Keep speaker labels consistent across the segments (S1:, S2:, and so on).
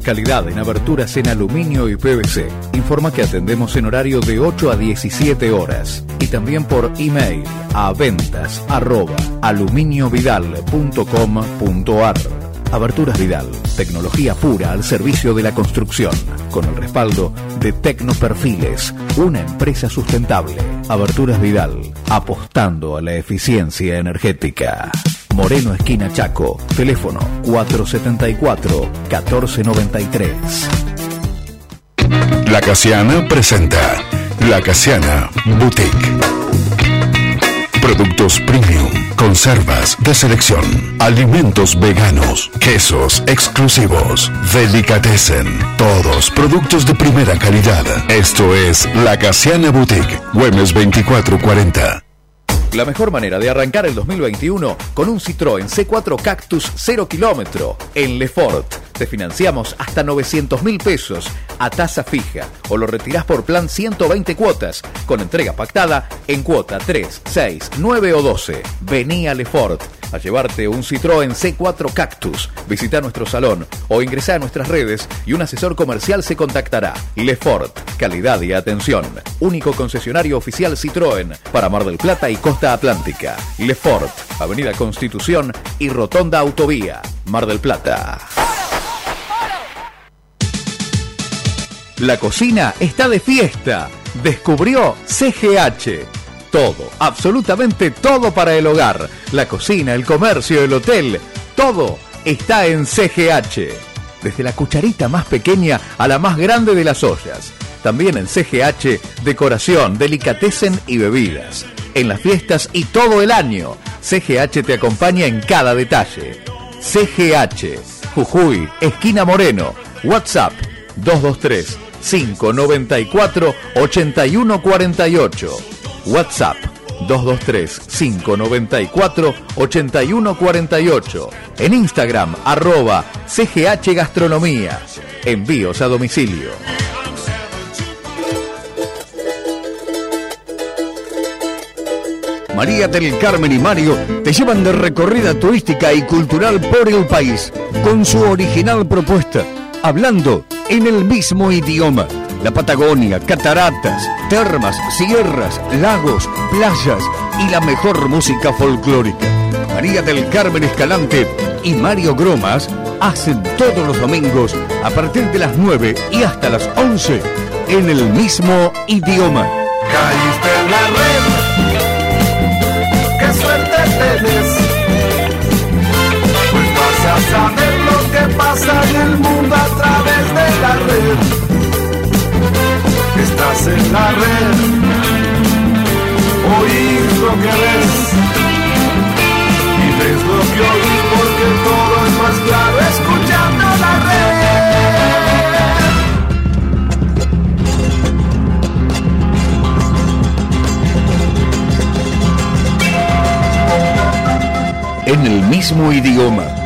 S1: Calidad en aberturas en aluminio y PVC. Informa que atendemos en horario de 8 a 17 horas y también por email a ventas arroba aluminiovidal.com.ar. Aberturas Vidal, tecnología pura al servicio de la construcción, con el respaldo de Tecnoperfiles, una empresa sustentable. Aberturas Vidal, apostando a la eficiencia energética. Moreno Esquina Chaco, teléfono 474-1493.
S2: La Casiana presenta La Casiana Boutique. Productos premium, conservas de selección, alimentos veganos, quesos exclusivos, delicatessen, todos productos de primera calidad. Esto es La Casiana Boutique, Güemes 2440.
S1: La mejor manera de arrancar el 2021 con un Citroën C4 Cactus 0 kilómetro en Lefort. Te financiamos hasta 900 mil pesos a tasa fija o lo retirás por plan 120 cuotas con entrega pactada en cuota 3, 6, 9 o 12. Vení a Lefort a llevarte un Citroën C4 Cactus. Visita nuestro salón o ingresa a nuestras redes y un asesor comercial se contactará. Lefort, calidad y atención. Único concesionario oficial Citroën para Mar del Plata y Costa Atlántica. Lefort, Avenida Constitución y Rotonda Autovía, Mar del Plata. La cocina está de fiesta. Descubrió CGH. Todo, absolutamente todo para el hogar. La cocina, el comercio, el hotel, todo está en CGH. Desde la cucharita más pequeña a la más grande de las ollas. También en CGH, decoración, delicatessen y bebidas. En las fiestas y todo el año. CGH te acompaña en cada detalle. CGH, Jujuy, esquina Moreno. WhatsApp 223 594 8148. WhatsApp 223 594 8148. En Instagram arroba CGH Gastronomía. Envíos a domicilio.
S3: María del Carmen y Mario te llevan de recorrida turística y cultural por el país con su original propuesta, hablando en el mismo idioma. La Patagonia, cataratas, termas, sierras, lagos, playas y la mejor música folclórica. María del Carmen Escalante y Mario Gromas hacen todos los domingos a partir de las 9 y hasta las 11 en el mismo idioma.
S4: Caíste en la red, qué suerte tenés. Pasa en el mundo a través de la red. Estás en la red, oís lo que ves. Y ves lo que oís porque todo es más claro escuchando la red.
S3: En el mismo idioma,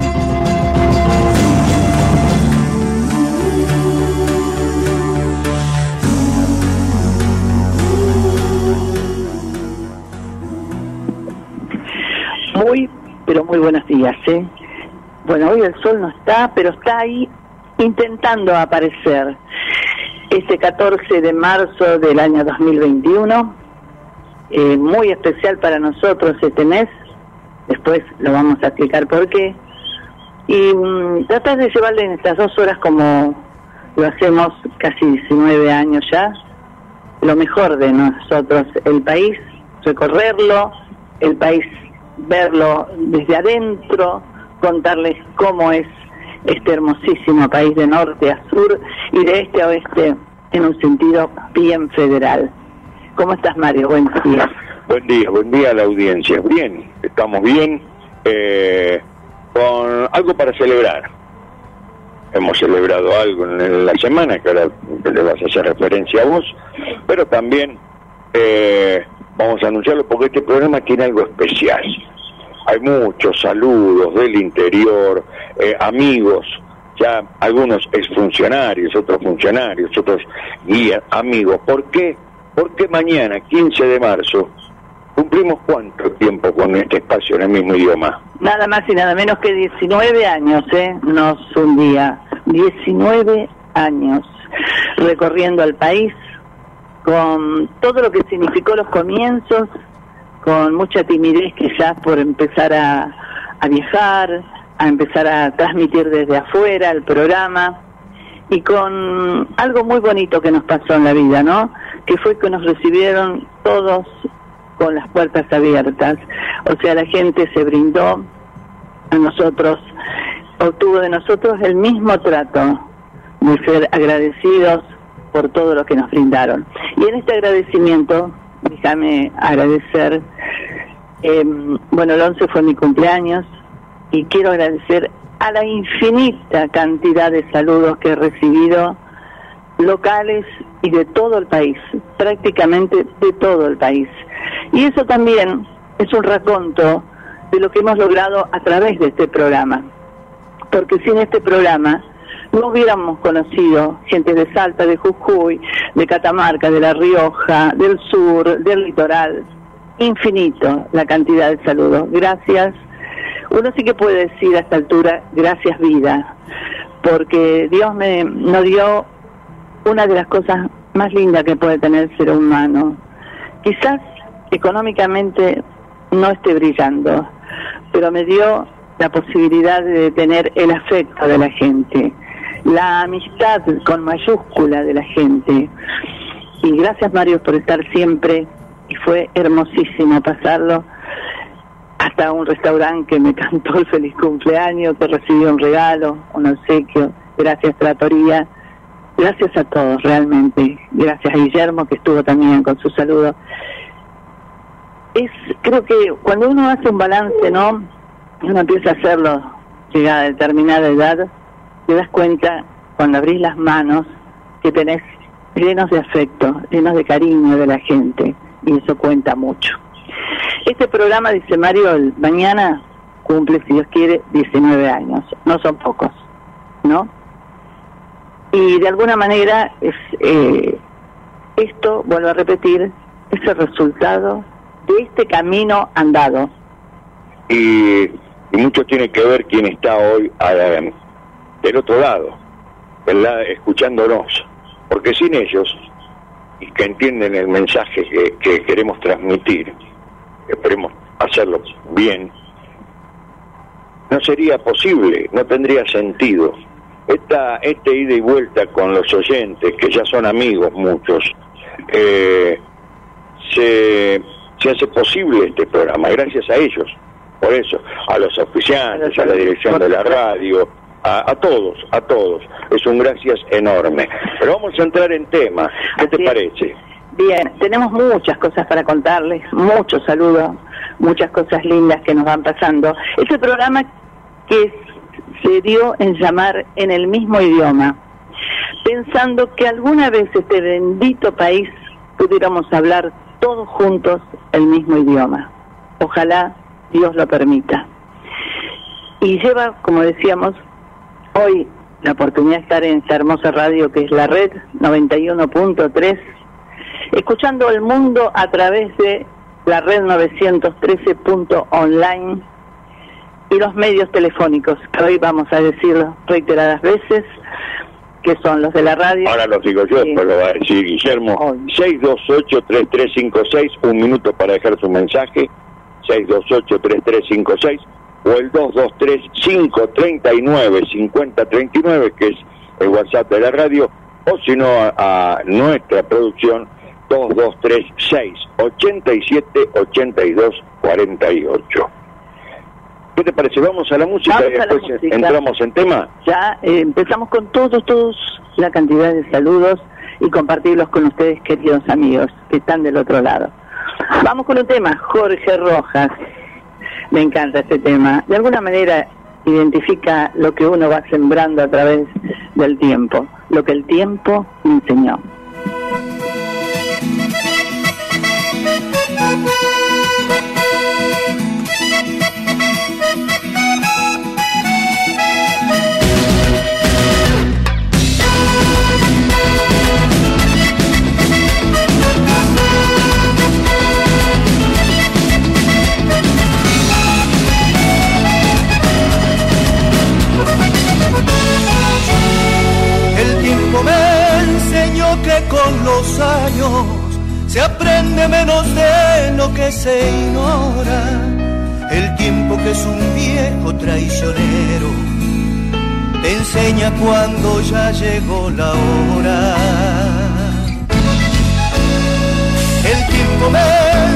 S5: Muy, pero muy buenos días, ¿eh? Bueno, hoy el sol no está, pero está ahí intentando aparecer. Este 14 de marzo del año 2021, eh, muy especial para nosotros este mes, después lo vamos a explicar por qué, y mm, tratar de llevarle en estas dos horas como lo hacemos casi 19 años ya, lo mejor de nosotros, el país, recorrerlo, el país verlo desde adentro, contarles cómo es este hermosísimo país de norte a sur y de este a oeste en un sentido bien federal. ¿Cómo estás, Mario? Buenos días.
S6: Buen día, buen día a la audiencia. Bien, estamos bien, eh, con algo para celebrar. hemos celebrado algo en la semana, que ahora le vas a hacer referencia a vos, pero también eh, vamos a anunciarlo porque este programa tiene algo especial. Hay muchos saludos del interior, eh, amigos, ya algunos exfuncionarios, otros funcionarios, otros guías, amigos. ¿Por qué? Porque mañana, 15 de marzo, cumplimos cuánto tiempo con este espacio en el mismo idioma.
S5: Nada más y nada menos que 19 años, ¿eh? No es un día. 19 años recorriendo el país con todo lo que significó los comienzos, con mucha timidez quizás por empezar a, a viajar, a empezar a transmitir desde afuera el programa y con algo muy bonito que nos pasó en la vida, ¿no? Que fue que nos recibieron todos con las puertas abiertas. O sea, la gente se brindó a nosotros, obtuvo de nosotros el mismo trato de ser agradecidos por todo lo que nos brindaron. Y en este agradecimiento, déjame agradecer, eh, bueno, el 11 fue mi cumpleaños y quiero agradecer a la infinita cantidad de saludos que he recibido locales y de todo el país, prácticamente de todo el país. Y eso también es un raconto de lo que hemos logrado a través de este programa. Porque sin este programa no hubiéramos conocido gente de Salta, de Jujuy, de Catamarca, de La Rioja, del sur, del litoral. Infinito la cantidad de saludos. Gracias. Uno sí que puede decir a esta altura, gracias vida, porque Dios me nos dio una de las cosas más lindas que puede tener el ser humano. Quizás económicamente no esté brillando, pero me dio la posibilidad de tener el afecto de la gente, la amistad con mayúscula de la gente. Y gracias Mario por estar siempre. Y fue hermosísimo pasarlo hasta un restaurante que me cantó el feliz cumpleaños, que recibió un regalo, un obsequio, gracias Tratoría, gracias a todos realmente, gracias a Guillermo que estuvo también con su saludo. Es creo que cuando uno hace un balance, ¿no? Uno empieza a hacerlo llegada a determinada edad, te das cuenta cuando abrís las manos que tenés llenos de afecto, llenos de cariño de la gente y eso cuenta mucho. Este programa, dice Mario, mañana cumple, si Dios quiere, 19 años. No son pocos, ¿no? Y de alguna manera es eh, esto, vuelvo a repetir, es el resultado de este camino andado.
S6: Y, mucho tiene que ver quién está hoy del otro lado, ¿verdad? escuchándonos, porque sin ellos, y que entienden el mensaje que, queremos transmitir, esperemos hacerlo bien, no sería posible, no tendría sentido. Esta, este ida y vuelta con los oyentes, que ya son amigos muchos, eh, se se hace posible este programa, gracias a ellos. Por eso, a los oficiantes, a la dirección de la radio, a, todos, a todos. Es un gracias enorme. Pero vamos a entrar en tema. ¿Qué te parece?
S5: Bien, tenemos muchas cosas para contarles, muchos saludos, muchas cosas lindas que nos van pasando. Este programa que se dio en llamar en el mismo idioma, pensando que alguna vez este bendito país pudiéramos hablar todos juntos el mismo idioma. Ojalá Dios lo permita. Y lleva, como decíamos, hoy la oportunidad de estar en esta hermosa radio que es la red 91.3, escuchando el mundo a través de la red 913.online y los medios telefónicos, que hoy vamos a decirlo reiteradas veces, que son los de la radio.
S6: Ahora lo digo yo, pero lo va a decir Guillermo. 628-3356, un minuto para dejar su mensaje. 628-3356 o el 223-539-5039, que es el WhatsApp de la radio, o si no a, nuestra producción 2236 87 82 48. ¿Qué te parece? Vamos a la música y después entramos en tema.
S5: Ya eh, empezamos con todos, todos la cantidad de saludos y compartirlos con ustedes, queridos amigos, que están del otro lado. Vamos con un tema, Jorge Rojas. Me encanta este tema. De alguna manera identifica lo que uno va sembrando a través del tiempo, lo que el tiempo enseñó.
S7: Los años se aprende menos de lo que se ignora. El tiempo que es un viejo traicionero te enseña cuando ya llegó la hora. El tiempo me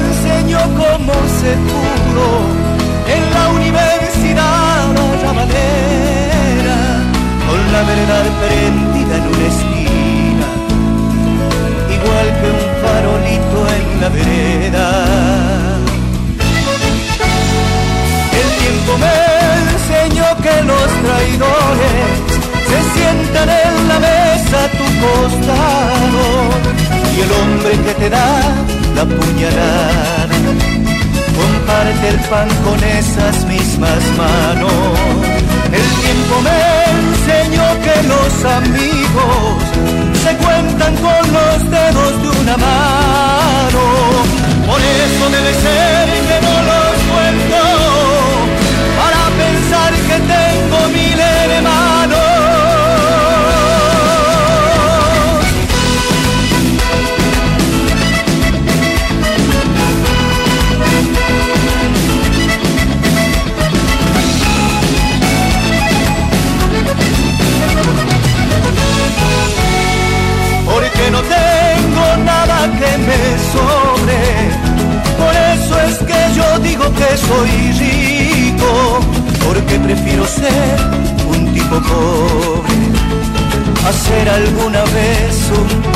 S7: enseñó cómo se pudo en la universidad la manera, con la verdad prendida en un esquina farolito en la vereda. El tiempo me enseñó que los traidores se sientan en la mesa a tu costado y el hombre que te da la puñalada comparte el pan con esas mismas manos. El tiempo me enseñó que los amigos se cuentan con los dedos de una mano. Por eso debe ser que no los cuento, para pensar que tengo mil que me sobre. Por eso es que yo digo que soy rico, porque prefiero ser un tipo pobre a ser alguna vez un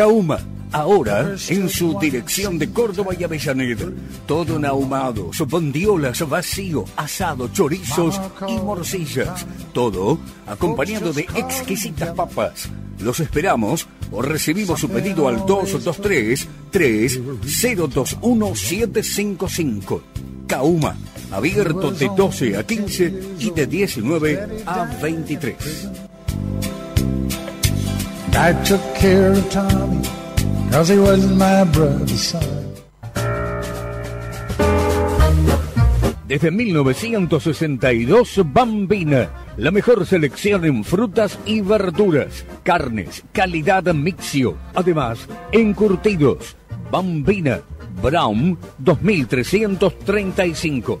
S3: Kauma, ahora en su dirección de Córdoba y Avellaneda. Todo en ahumados, bondiolas, vacío, asado, chorizos y morcillas. Todo acompañado de exquisitas papas. Los esperamos o recibimos su pedido al 223 3021 755. Kauma abierto de 12 a 15 y de 19 a 23.
S8: I took care of Tommy, cause he was my brother's son.
S3: Desde 1962, Bambina, la mejor selección en frutas y verduras, carnes, calidad mixio, además, encurtidos. Bambina, Brown 2335.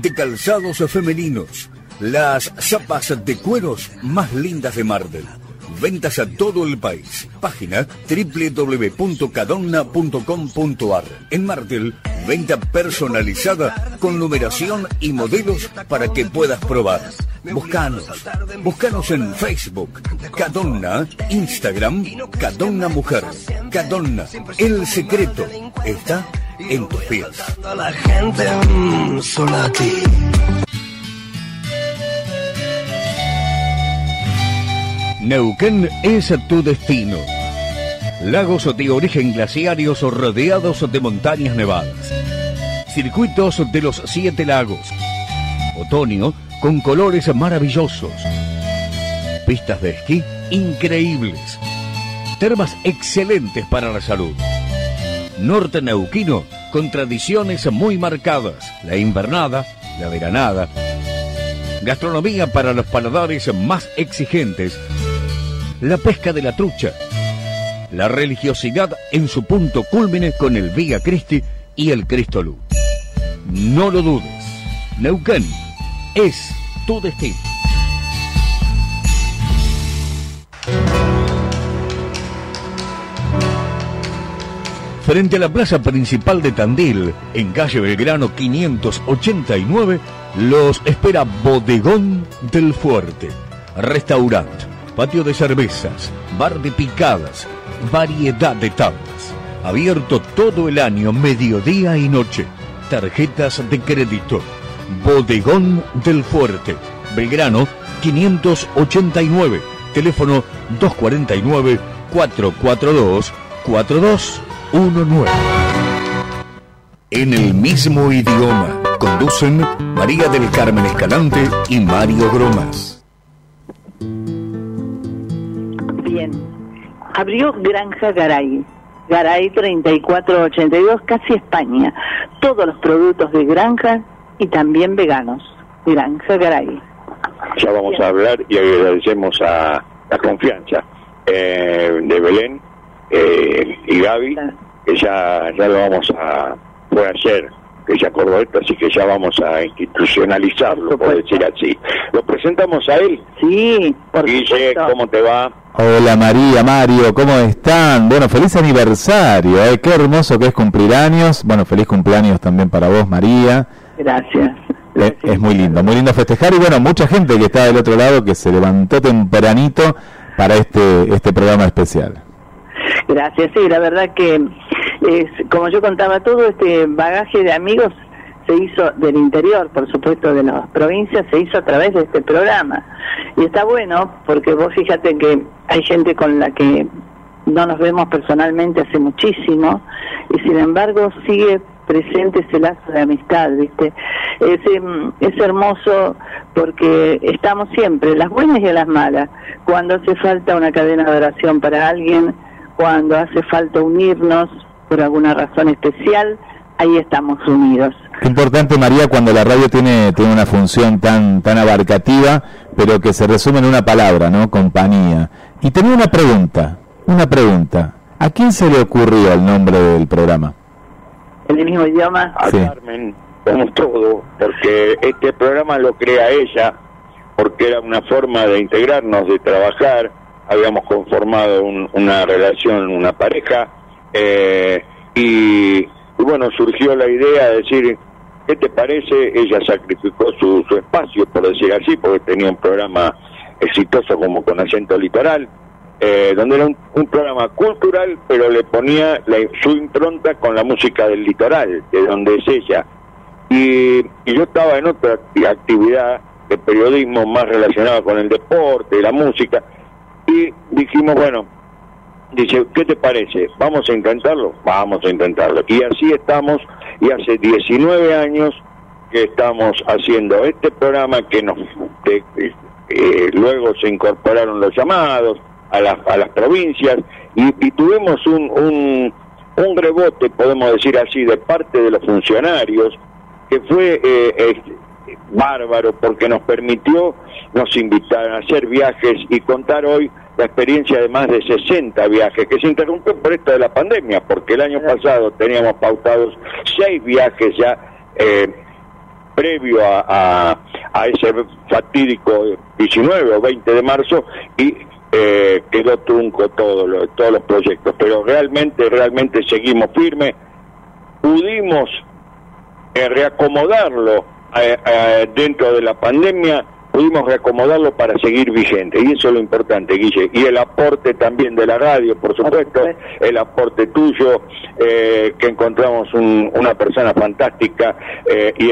S3: de calzados femeninos. Las zapas de cueros más lindas de Marvel. Ventas a todo el país. Página www.cadonna.com.ar. En Martel, venta personalizada con numeración y modelos para que puedas probar. Buscanos. Buscanos en Facebook. Cadonna. Instagram. Cadonna Mujer. Cadonna. El secreto está en tus pies.
S7: La gente mm, solo a ti.
S3: Neuquén es tu destino. Lagos de origen glaciarios rodeados de montañas nevadas. Circuitos de los siete lagos. Otoño con colores maravillosos. Pistas de esquí increíbles. Termas excelentes para la salud. Norte Neuquino con tradiciones muy marcadas. La invernada, la veranada. Gastronomía para los paladares más exigentes. La pesca de la trucha. La religiosidad en su punto cúlmine con el Vía Cristi y el Cristo Luz. No lo dudes. Neuquén es tu destino. Frente a la plaza principal de Tandil, en calle Belgrano 589, los espera Bodegón del Fuerte. Restaurante, patio de cervezas, bar de picadas, variedad de tablas. Abierto todo el año, mediodía y noche. Tarjetas de crédito. Bodegón del Fuerte. Belgrano 589. Teléfono 249 442 4219. En el mismo idioma conducen María del Carmen Escalante y Mario Gromas.
S5: Bien. Abrió Granja Garay. Garay 3482, casi España. Todos los productos de granja y también veganos. Granja Garay.
S6: Ya vamos a hablar y agradecemos a la confianza eh, de Belén eh, y Gaby, que ya, ya lo vamos a, fue ayer que ya acordó esto, así que ya vamos a institucionalizarlo, por decir así. Lo presentamos a él.
S5: Sí, por
S6: Guille,
S5: supuesto.
S6: ¿cómo te va?
S9: Hola María, Mario, ¿cómo están? Bueno, feliz aniversario, ¿eh? qué hermoso que es cumplir años. Bueno, feliz cumpleaños también para vos, María.
S5: Gracias.
S9: Eh, Es muy lindo, muy lindo festejar y bueno, mucha gente que está del otro lado que se levantó tempranito para este, este programa especial.
S5: Gracias, sí, la verdad que es, como yo contaba, todo este bagaje de amigos se hizo del interior, por supuesto, de las provincias, se hizo a través de este programa. Y está bueno, porque vos fíjate que hay gente con la que no nos vemos personalmente hace muchísimo, y sin embargo sigue presente ese lazo de amistad, ¿viste? Es, em, es hermoso porque estamos siempre, las buenas y las malas, cuando hace falta una cadena de oración para alguien, cuando hace falta unirnos por alguna razón especial, ahí estamos unidos.
S9: Qué importante, María, cuando la radio tiene, tiene una función tan, tan abarcativa, pero que se resume en una palabra, ¿no? Compañía. Y tenía una pregunta, una pregunta. ¿A quién se le ocurrió el nombre del programa?
S5: En el mismo idioma,
S6: a
S9: Sí.
S6: Carmen, como todo, porque este programa lo crea ella, porque era una forma de integrarnos, de trabajar, habíamos conformado un- una relación, una pareja, eh, y, y bueno, surgió la idea de decir, ¿qué te parece? Ella sacrificó su, su espacio, por decir así, porque tenía un programa exitoso como Con Acento Litoral, eh, donde era un, programa cultural, pero le ponía su impronta con la música del litoral, de donde es ella. Y, yo estaba en otra actividad de periodismo más relacionada con el deporte, la música, y dijimos, bueno, dice, ¿qué te parece? ¿Vamos a intentarlo? Vamos a intentarlo. Y así estamos, y hace 19 años que estamos haciendo este programa que nos... Eh, luego se incorporaron los llamados, a las, a las provincias y, tuvimos un, un, un, rebote, podemos decir así, de parte de los funcionarios que fue eh, bárbaro porque nos permitió, nos invitaron a hacer viajes y contar hoy la experiencia de más de 60 viajes que se interrumpió por esto de la pandemia, porque el año pasado teníamos pautados seis viajes ya eh, previo a, a, ese fatídico 19 o 20 de marzo y eh, quedó trunco todo todos los proyectos, pero realmente, realmente seguimos firmes, pudimos eh, reacomodarlo eh, dentro de la pandemia, pudimos reacomodarlo para seguir vigente, y eso es lo importante, Guille, y el aporte también de la radio, por supuesto, el aporte tuyo, que encontramos una persona fantástica, y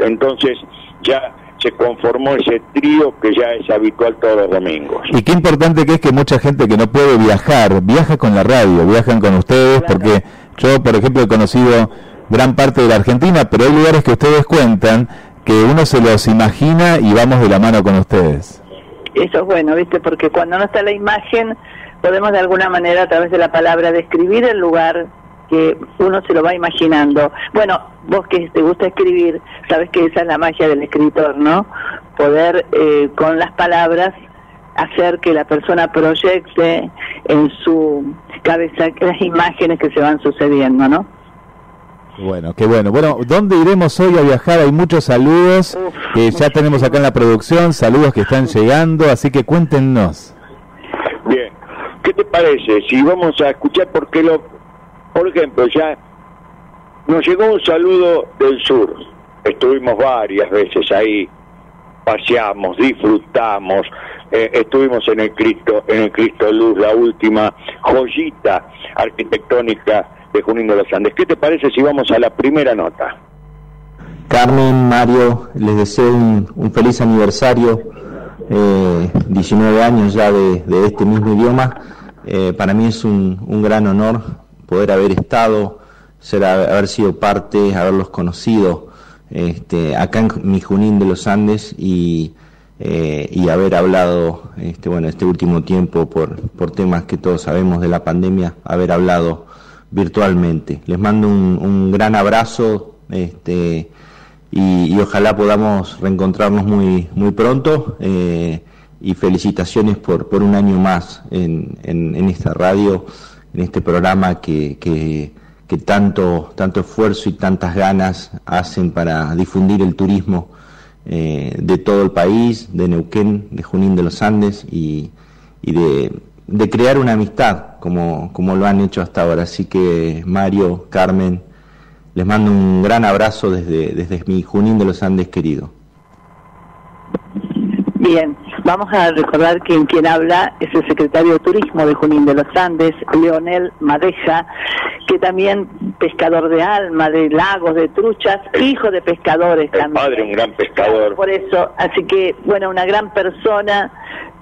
S6: entonces ya se conformó ese trío que ya es habitual todos los domingos.
S9: Y qué importante que es que mucha gente que no puede viajar, viaja con la radio, viajan con ustedes, porque yo, por ejemplo, he conocido gran parte de la Argentina, pero hay lugares que ustedes cuentan que uno se los imagina y vamos de la mano con ustedes.
S5: Eso es bueno, ¿viste? Porque cuando no está la imagen, podemos de alguna manera, a través de la palabra, describir el lugar que uno se lo va imaginando. Bueno, vos que te gusta escribir, sabes que esa es la magia del escritor, ¿no? Poder eh, con las palabras hacer que la persona proyecte en su cabeza las imágenes que se van sucediendo, ¿no?
S9: Bueno, qué bueno. Bueno, ¿dónde iremos hoy a viajar? Hay muchos saludos que ya tenemos acá en la producción, saludos que están llegando, así que cuéntenos.
S6: Bien, ¿qué te parece si vamos a escuchar porque lo por ejemplo, ya nos llegó un saludo del sur. Estuvimos varias veces ahí, paseamos, disfrutamos, eh, estuvimos en el Cristo, en el Cristo Luz, la última joyita arquitectónica de Junín de los Andes. ¿Qué te parece si vamos a la primera nota?
S10: Carmen, Mario, les deseo un, feliz aniversario, eh, 19 años ya de, este mismo idioma. Eh, para mí es un, gran honor poder haber estado, ser, haber sido parte, haberlos conocido este, acá en mi Junín de los Andes y, eh, y haber hablado, este, bueno, este último tiempo por, por temas que todos sabemos de la pandemia, haber hablado virtualmente. Les mando un, gran abrazo este, y, ojalá podamos reencontrarnos muy, muy pronto. Eh, y felicitaciones por, por un año más en, en, esta radio en este programa que, que, tanto, tanto esfuerzo y tantas ganas hacen para difundir el turismo eh, de todo el país, de Neuquén, de Junín de los Andes y, y de, de, crear una amistad como, como lo han hecho hasta ahora. Así que Mario, Carmen, les mando un gran abrazo desde, desde mi Junín de los Andes querido.
S5: Bien, vamos a recordar que quien habla es el secretario de Turismo de Junín de los Andes, Leonel Madeja, que también pescador de alma, de lagos, de truchas, hijo de pescadores
S6: el Padre, un gran pescador.
S5: Por eso, así que, bueno, una gran persona,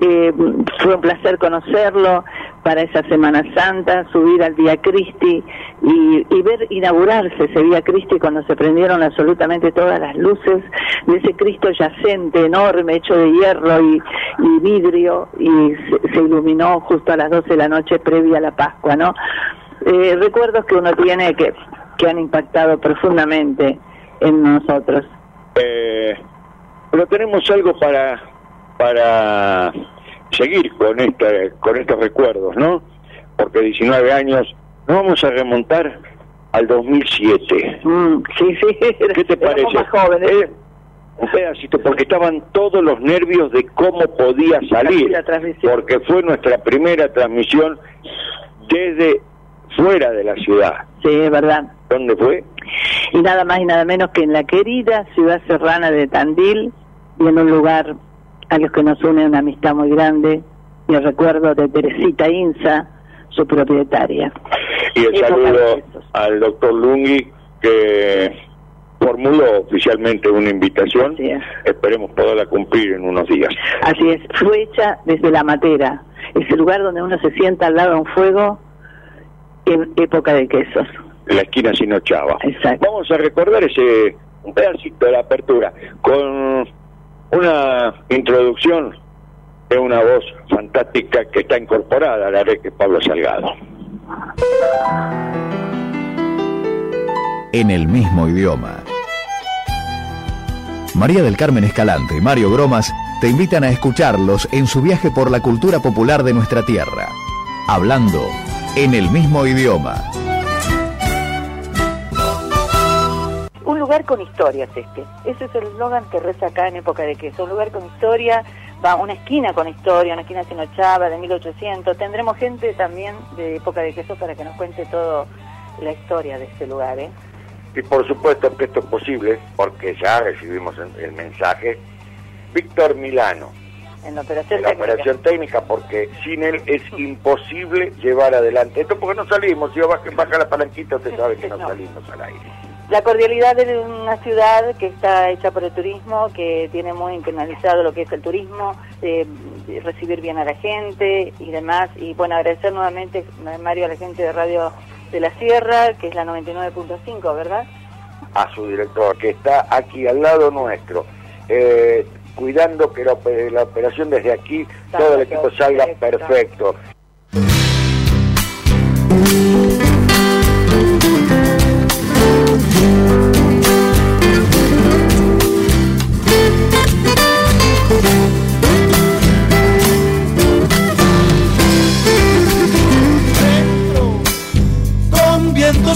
S5: eh, fue un placer conocerlo para esa Semana Santa, subir al Vía Cristi y, ver inaugurarse ese Vía Cristi cuando se prendieron absolutamente todas las luces de ese Cristo yacente enorme, hecho de hierro y, vidrio, y se, iluminó justo a las 12 de la noche previa a la Pascua, ¿no? Eh, recuerdos que uno tiene que, que han impactado profundamente en nosotros.
S6: Eh, pero tenemos algo para para seguir con esta, con estos recuerdos, ¿no? Porque 19 años, nos vamos a remontar al 2007.
S5: Mm, sí, sí.
S6: ¿Qué te parece?
S5: Más jóvenes.
S6: Eh, un pedacito, porque estaban todos los nervios de cómo podía salir, porque fue nuestra primera transmisión desde fuera de la ciudad.
S5: Sí, es verdad.
S6: ¿Dónde fue?
S5: Y nada más y nada menos que en la querida ciudad serrana de Tandil y en un lugar a los que nos une una amistad muy grande y el recuerdo de Teresita Inza, su propietaria.
S6: Y el saludo al doctor Lungui que formuló oficialmente una invitación. Esperemos poderla cumplir en unos días.
S5: Así es, fue hecha desde la matera, ese lugar donde uno se sienta al lado de un fuego en época de quesos.
S6: La esquina Sinochava.
S5: Exacto.
S6: Vamos a recordar ese un pedacito de la apertura con una introducción de una voz fantástica que está incorporada a la red Pablo Salgado.
S1: En el mismo idioma. María del Carmen Escalante y Mario Gromas te invitan a escucharlos en su viaje por la cultura popular de nuestra tierra, hablando en el mismo idioma.
S11: Lugar con historia es este. Ese es el eslogan que reza acá en época de queso. Un lugar con historia, va una esquina con historia, una esquina sinochava de 1800. Tendremos gente también de época de queso para que nos cuente toda la historia de este lugar. ¿eh?
S6: Y por supuesto que esto es posible porque ya recibimos el mensaje. Víctor Milano,
S11: en la operación
S6: la
S11: técnica.
S6: operación técnica porque sin él es imposible llevar adelante esto porque no salimos si baja, baja la palanquita usted sabe que no, salimos al aire
S11: La cordialidad de una ciudad que está hecha por el turismo, que tiene muy internalizado lo que es el turismo, eh, recibir bien a la gente y demás. Y bueno, agradecer nuevamente, Mario, a la gente de Radio de la Sierra, que es la 99.5, ¿verdad?
S6: a su director que está aquí al lado nuestro eh, cuidando que la, ope- la operación desde aquí todo el equipo salga perfecto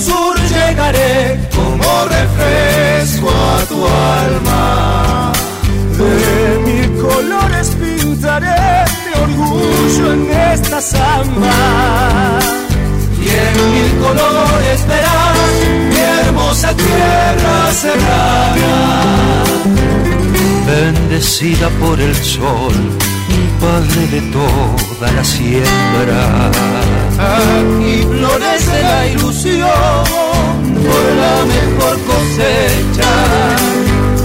S7: sur llegaré como refresco a tu alma. De mil colores pintaré mi orgullo en esta samba. Y en mil colores verás mi hermosa tierra serrana.
S12: Bendecida por el sol, padre de toda la siembra.
S7: Aquí florece la ilusión por la mejor cosecha.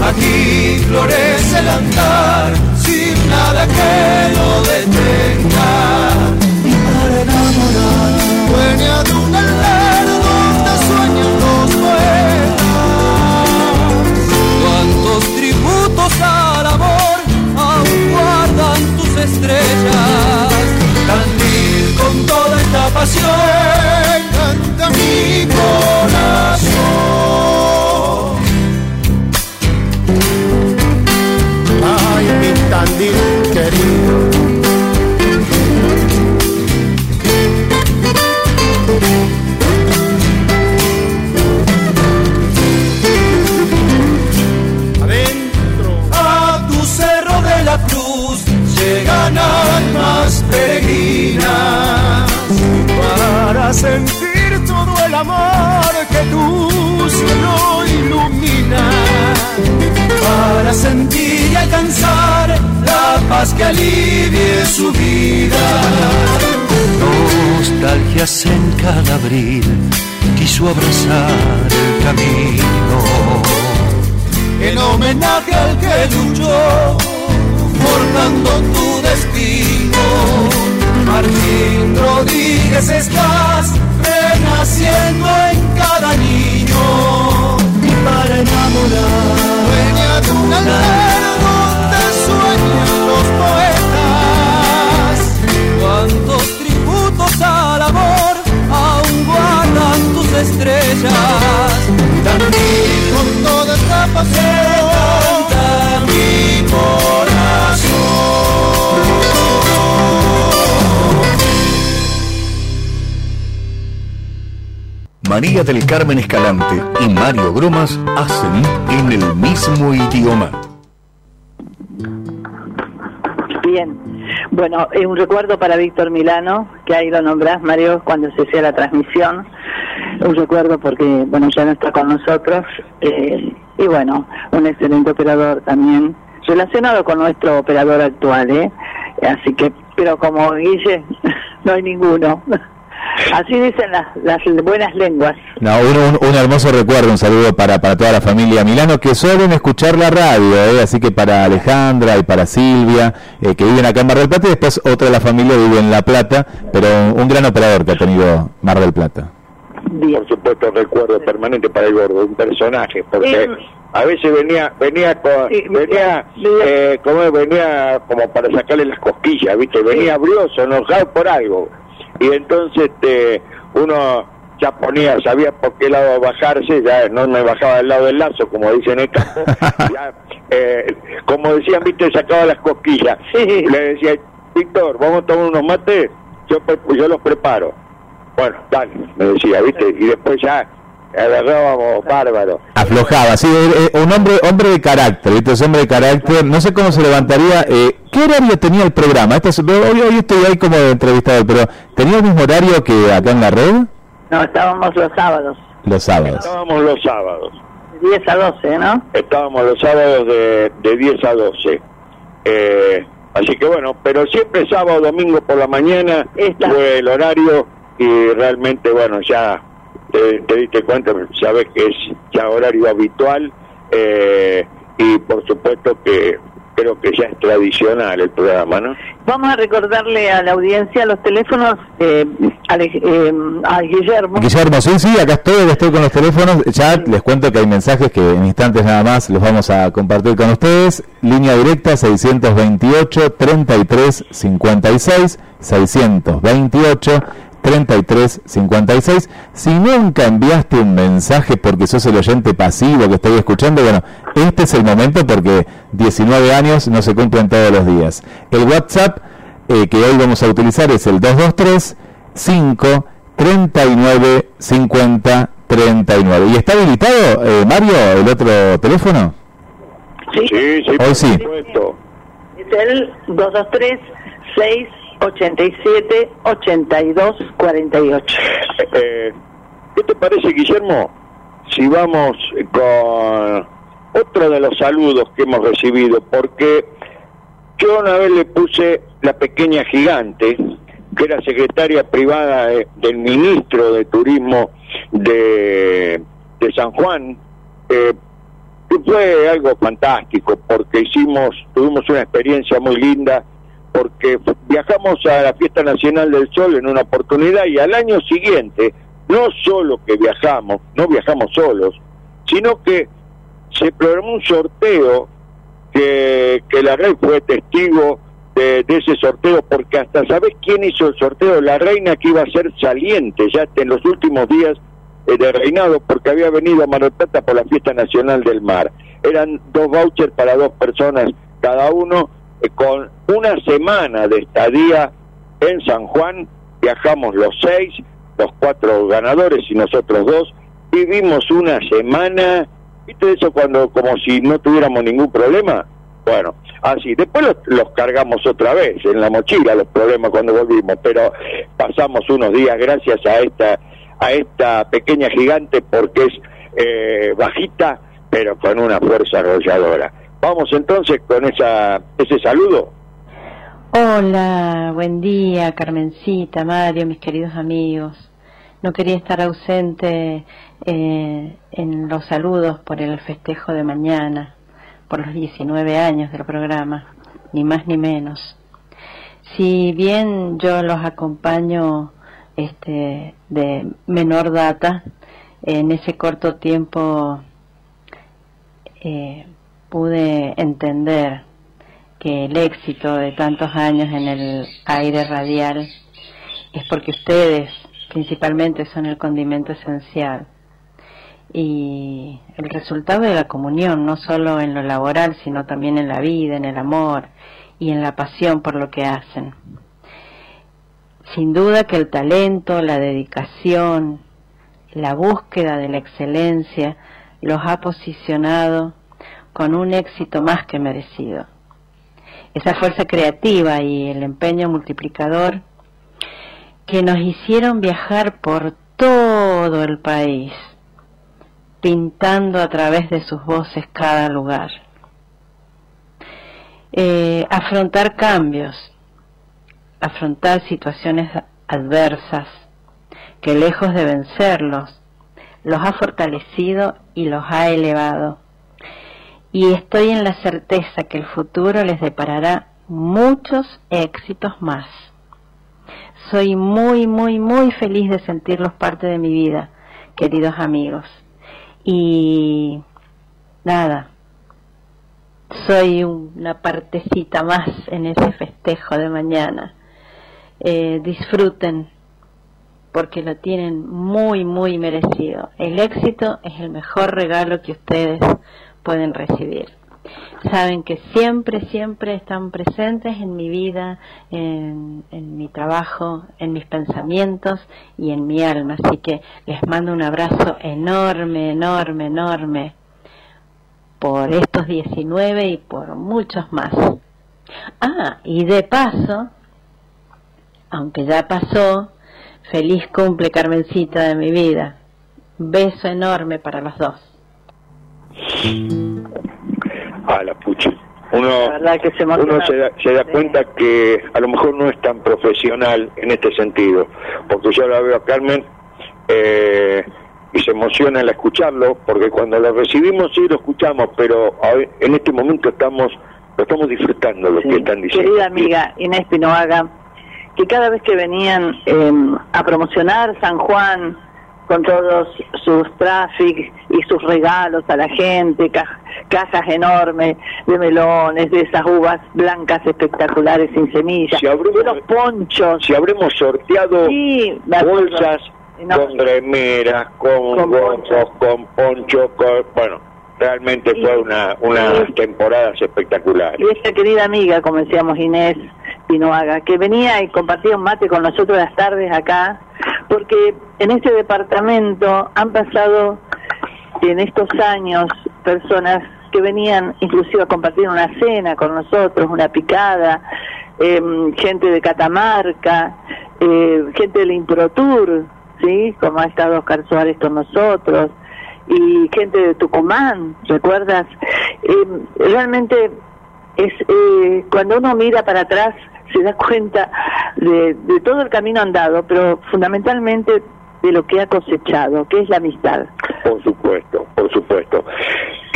S7: Aquí florece el andar sin nada que lo detenga. Para enamorar, dueña de un estrellas. Cantil con toda esta pasión, canta mi corazón. Ay, mi Tandil para sentir todo el amor que tu cielo ilumina, para sentir y alcanzar la paz que alivie su vida.
S12: Nostalgias en cada abril, quiso abrazar el camino.
S7: en homenaje al que luchó, forjando tu destino. Martín Rodríguez estás renaciendo en cada niño para enamorar, dueña de un altar donde sueñan los poetas. Cuántos tributos al amor aún guardan tus estrellas. También con toda esta pasión
S3: María del Carmen Escalante y Mario Gromas hacen en el mismo idioma.
S5: Bien. Bueno, eh, un recuerdo para Víctor Milano, que ahí lo nombrás, Mario, cuando se hacía la transmisión. Un recuerdo porque, bueno, ya no está con nosotros. eh, y bueno, un excelente operador también, relacionado con nuestro operador actual, ¿eh? Así que, pero como Guille, no hay ninguno. Así dicen las, las buenas lenguas.
S9: No, un, un, hermoso recuerdo, un saludo para, para toda la familia Milano que suelen escuchar la radio, ¿eh? así que para Alejandra y para Silvia, eh, que viven acá en Mar del Plata, y después otra de la familia vive en La Plata, pero un, gran operador que ha tenido Mar del Plata.
S6: Por supuesto, recuerdo permanente para el gordo, un personaje, porque a veces venía venía con, venía eh, como venía como para sacarle las cosquillas, ¿viste? Venía brioso, enojado por algo y entonces este, uno ya ponía, sabía por qué lado bajarse, ya no me bajaba del lado del lazo, como dicen en ya, eh, como decían, viste, sacaba las cosquillas. Le decía, Víctor, vamos a tomar unos mates, yo, yo los preparo. Bueno, dale, me decía, viste, y después ya agarrábamos bárbaro.
S9: Aflojaba, sí, eh, eh, un hombre hombre de carácter, ¿viste? Es hombre de carácter, no sé cómo se levantaría. Eh, ¿Qué horario tenía el programa? Este hoy, hoy estoy ahí como entrevistado, pero ¿tenía el mismo horario que acá en la red?
S5: No, estábamos los sábados.
S9: Los sábados.
S6: Estábamos los sábados.
S5: De 10 a 12, ¿no?
S6: Estábamos los sábados de, de 10 a 12. Eh, así que bueno, pero siempre sábado, domingo por la mañana fue el horario y realmente, bueno, ya te, te diste cuenta, sabes que es ya horario habitual eh, y por supuesto que creo que ya es tradicional el programa, ¿no?
S5: Vamos a recordarle a la audiencia los teléfonos eh, a, eh, a, Guillermo.
S9: Guillermo, sí, sí, acá estoy, estoy con los teléfonos. Ya les cuento que hay mensajes que en instantes nada más los vamos a compartir con ustedes. Línea directa 628 33 56 628 3356. Si nunca enviaste un mensaje porque sos el oyente pasivo que estoy escuchando, bueno, este es el momento porque 19 años no se cumplen todos los días. El WhatsApp eh, que hoy vamos a utilizar es el 223 5 39 50 39. ¿Y está habilitado, eh, Mario, el otro teléfono?
S5: Sí,
S6: sí, sí.
S9: Hoy sí.
S5: Es el 223 6 87 82 48.
S6: Eh, ¿Qué te parece, Guillermo? Si vamos con otro de los saludos que hemos recibido, porque yo una vez le puse la pequeña gigante, que era secretaria privada del ministro de Turismo de, de San Juan, eh, fue algo fantástico, porque hicimos, tuvimos una experiencia muy linda porque viajamos a la Fiesta Nacional del Sol en una oportunidad y al año siguiente, no solo que viajamos, no viajamos solos, sino que se programó un sorteo que, que la red fue testigo de, ese sorteo, porque hasta, ¿sabes quién hizo el sorteo? La reina que iba a ser saliente ya en los últimos días eh, de reinado, porque había venido a Mar por la Fiesta Nacional del Mar. Eran dos vouchers para dos personas cada uno, con una semana de estadía en San Juan, viajamos los seis, los cuatro ganadores y nosotros dos, vivimos una semana, ¿viste eso cuando como si no tuviéramos ningún problema? Bueno, así, después los, cargamos otra vez en la mochila los problemas cuando volvimos, pero pasamos unos días gracias a esta a esta pequeña gigante porque es eh, bajita pero con una fuerza arrolladora. Vamos entonces con esa, ese saludo.
S13: Hola, buen día, Carmencita, Mario, mis queridos amigos. No quería estar ausente eh, en los saludos por el festejo de mañana, por los 19 años del programa, ni más ni menos. Si bien yo los acompaño este, de menor data, en ese corto tiempo eh, pude entender que el éxito de tantos años en el aire radial es porque ustedes principalmente son el condimento esencial y el resultado de la comunión, no solo en lo laboral, sino también en la vida, en el amor y en la pasión por lo que hacen. Sin duda que el talento, la dedicación, la búsqueda de la excelencia los ha posicionado con un éxito más que merecido. Esa fuerza creativa y el empeño multiplicador que nos hicieron viajar por todo el país, pintando a través de sus voces cada lugar. eh, afrontar cambios, afrontar situaciones adversas, que lejos de vencerlos, los ha fortalecido y los ha elevado. Y estoy en la certeza que el futuro les deparará muchos éxitos más. Soy muy, muy, muy feliz de sentirlos parte de mi vida, queridos amigos. Y nada, soy una partecita más en ese festejo de mañana. Eh, disfruten porque lo tienen muy, muy merecido. El éxito es el mejor regalo que ustedes pueden recibir. Saben que siempre, siempre están presentes en mi vida, en, en mi trabajo, en mis pensamientos y en mi alma. Así que les mando un abrazo enorme, enorme, enorme por estos 19 y por muchos más. Ah, y de paso, aunque ya pasó, feliz cumple Carmencita de mi vida. Beso enorme para los dos.
S6: A la pucha. Uno,
S5: que se,
S6: uno se, da, se da cuenta que a lo mejor no es tan profesional en este sentido, porque yo la veo a Carmen eh, y se emociona al escucharlo, porque cuando lo recibimos sí lo escuchamos, pero en este momento estamos lo estamos disfrutando lo que están diciendo.
S5: Querida amiga Inés Pinoaga, que cada vez que venían eh, a promocionar San Juan con todos sus traffic y sus regalos a la gente, ca- cajas enormes de melones, de esas uvas blancas espectaculares sin semillas, de los ponchos.
S6: Si habremos sorteado
S5: Sí,
S6: bolsas con remeras, con, gorros, con con, bueno, realmente fue una unas temporadas espectaculares.
S5: y esta querida amiga, como decíamos Inés Pinoaga, que venía y compartía un mate con nosotros las tardes acá, porque en este departamento han pasado en estos años personas que venían inclusive a compartir una cena con nosotros, una picada, em, gente de Catamarca, eh, gente del Improtour, ¿sí? Como ha estado Oscar Suárez con nosotros, y gente de Tucumán, ¿recuerdas? Em, realmente es eh, cuando uno mira para atrás se da cuenta de, de todo el camino andado, pero fundamentalmente de lo que ha cosechado, que es la amistad.
S6: Por supuesto, por supuesto.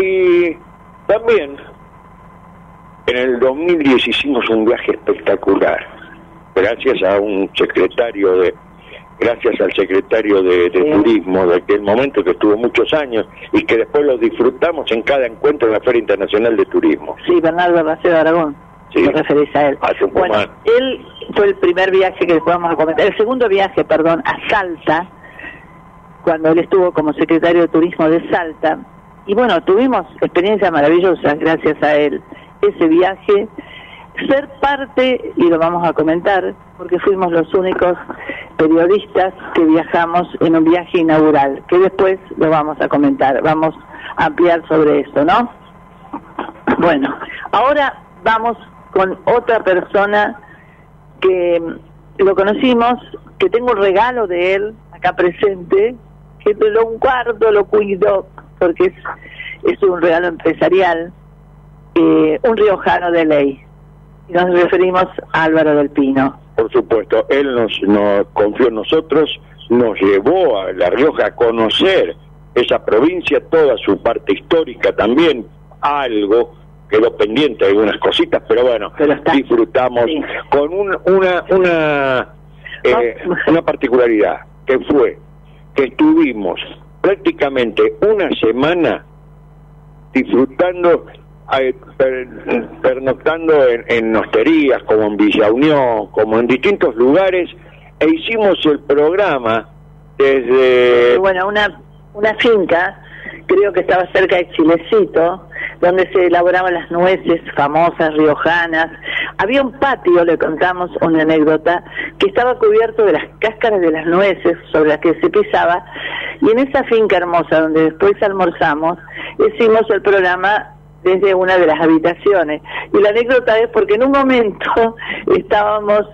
S6: Y también en el 2010 hicimos un viaje espectacular, gracias a un secretario de, gracias al secretario de, de turismo de aquel momento que estuvo muchos años y que después lo disfrutamos en cada encuentro en la Feria Internacional de Turismo.
S5: Sí, Bernardo Raceo de Aragón.
S6: Sí.
S5: Te referís a él.
S6: A.
S5: Bueno, él fue el primer viaje que a comentar, el segundo viaje, perdón, a Salta, cuando él estuvo como secretario de Turismo de Salta. Y bueno, tuvimos experiencias maravillosas gracias a él. Ese viaje, ser parte, y lo vamos a comentar, porque fuimos los únicos periodistas que viajamos en un viaje inaugural, que después lo vamos a comentar, vamos a ampliar sobre esto, ¿no? Bueno, ahora vamos con otra persona que lo conocimos, que tengo un regalo de él acá presente, que lo guardo, lo cuido, porque es, es un regalo empresarial, eh, un riojano de ley. Nos referimos a Álvaro del Pino.
S6: Por supuesto, él nos, nos confió en nosotros, nos llevó a La Rioja a conocer esa provincia, toda su parte histórica también, algo quedó pendiente algunas cositas, pero bueno, disfrutamos con un- una una eh, una particularidad que fue que estuvimos prácticamente una semana disfrutando eh, per- pernoctando en, en hosterías como en Villa Unión como en distintos lugares e hicimos el programa desde
S5: Bueno, una, una finca, creo que estaba cerca de Chilecito, donde se elaboraban las nueces famosas riojanas. Había un patio, le contamos una anécdota, que estaba cubierto de las cáscaras de las nueces sobre las que se pisaba, y en esa finca hermosa donde después almorzamos, hicimos el programa desde una de las habitaciones. Y la anécdota es porque en un momento estábamos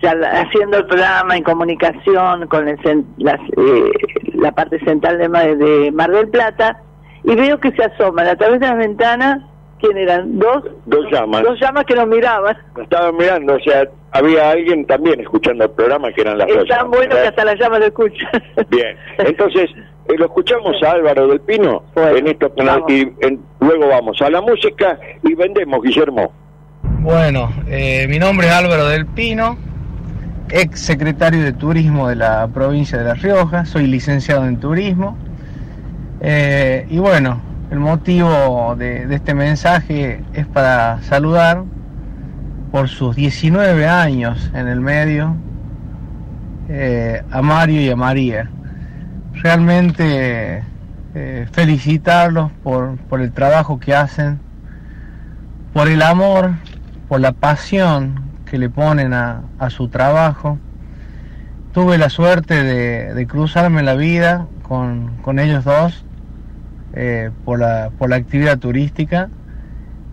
S5: haciendo el programa en comunicación con el eh, la parte central de, de Mar del Plata y veo que se asoman a través de las ventanas ¿Quién eran? ¿Dos?
S6: Dos llamas.
S5: Dos llamas que nos miraban.
S6: Nos estaban mirando, o sea, había alguien también escuchando el programa que eran las dos
S5: Es tan
S6: llamas,
S5: bueno que hasta las llamas lo escuchan.
S6: Bien, entonces eh, lo escuchamos a Álvaro del Pino en esto y en- luego vamos a la música y vendemos, Guillermo.
S14: Bueno, eh, mi nombre es Álvaro del Pino, ex secretario de Turismo de la provincia de La Rioja, soy licenciado en Turismo. Eh, y bueno, el motivo de, este mensaje es para saludar por sus 19 años en el medio eh, a Mario y a María. Realmente eh, felicitarlos por, por el trabajo que hacen, por el amor, por la pasión que le ponen a, a su trabajo. Tuve la suerte de, de cruzarme la vida con, con ellos dos eh, por, la, por la actividad turística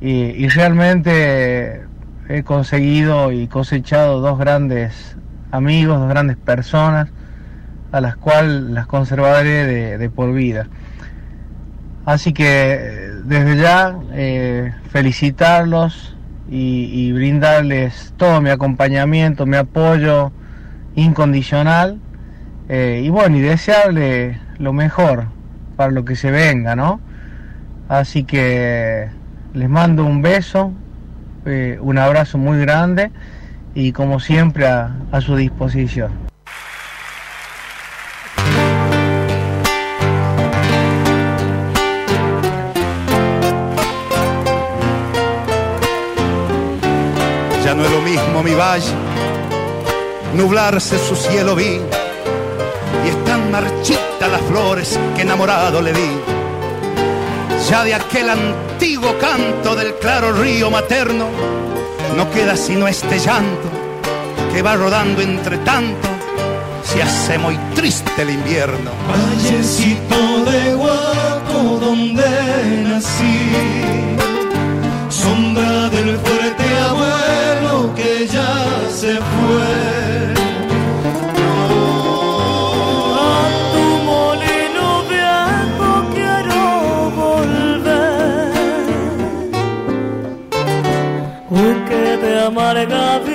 S14: y, y realmente he conseguido y cosechado dos grandes amigos, dos grandes personas a las cuales las conservaré de, por vida. Así que desde ya eh, felicitarlos y, y brindarles todo mi acompañamiento, mi apoyo incondicional eh, y bueno, y desearle lo mejor para lo que se venga, ¿no? Así que les mando un beso, eh, un abrazo muy grande y como siempre a, su disposición.
S15: Ya no es lo mismo mi valle, nublarse su cielo vi, y están las flores que enamorado le di. Ya de aquel antiguo canto del claro río materno, no queda sino este llanto que va rodando entre tanto, se hace muy triste el invierno.
S16: De donde nací,
S17: porque de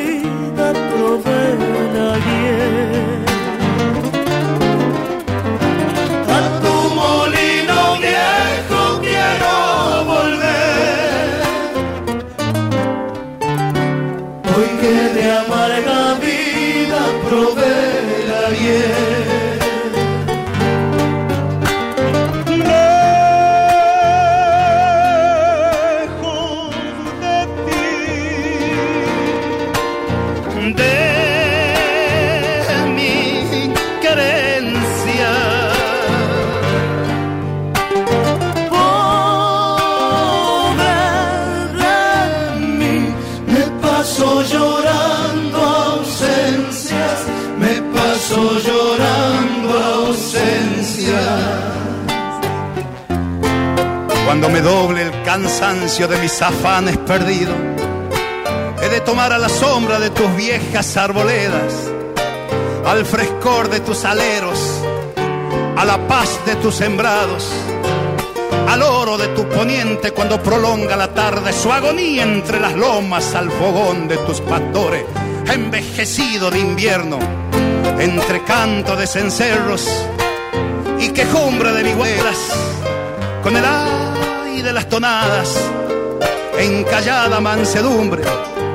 S16: me
S15: doble el cansancio de mis afanes perdidos, he de tomar a la sombra de tus viejas arboledas, al frescor de tus aleros, a la paz de tus sembrados, al oro de tu poniente cuando prolonga la tarde su agonía entre las lomas, al fogón de tus pastores, envejecido de invierno, entre canto de cencerros y quejumbre de vihuelas con el de las tonadas, en callada mansedumbre,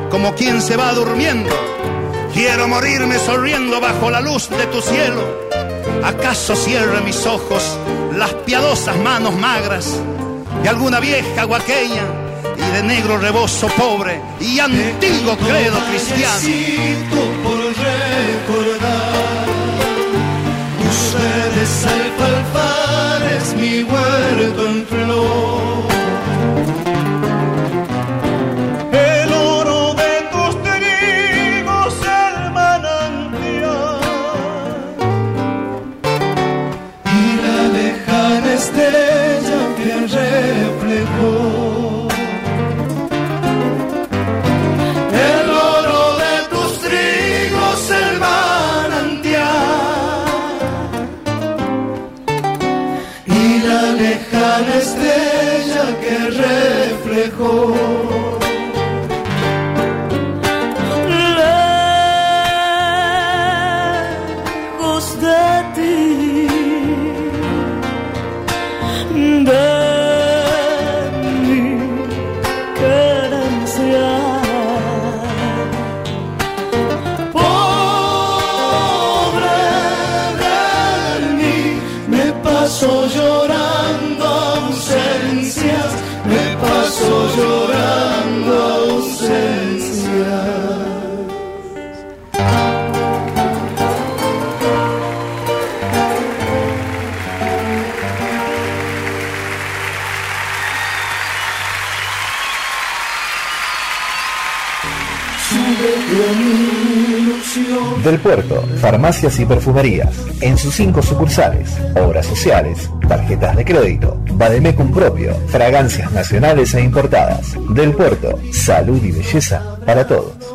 S15: como quien se va durmiendo. Quiero morirme sonriendo bajo la luz de tu cielo. ¿Acaso cierre mis ojos las piadosas manos magras de alguna vieja guaqueña y de negro rebozo pobre y antiguo credo cristiano?
S16: Por recordar ustedes alfalfares, mi huerto en flor.
S18: Del Puerto, farmacias y perfumerías. En sus cinco sucursales, obras sociales, tarjetas de crédito, Bademecum propio, fragancias nacionales e importadas. Del Puerto, salud y belleza para todos.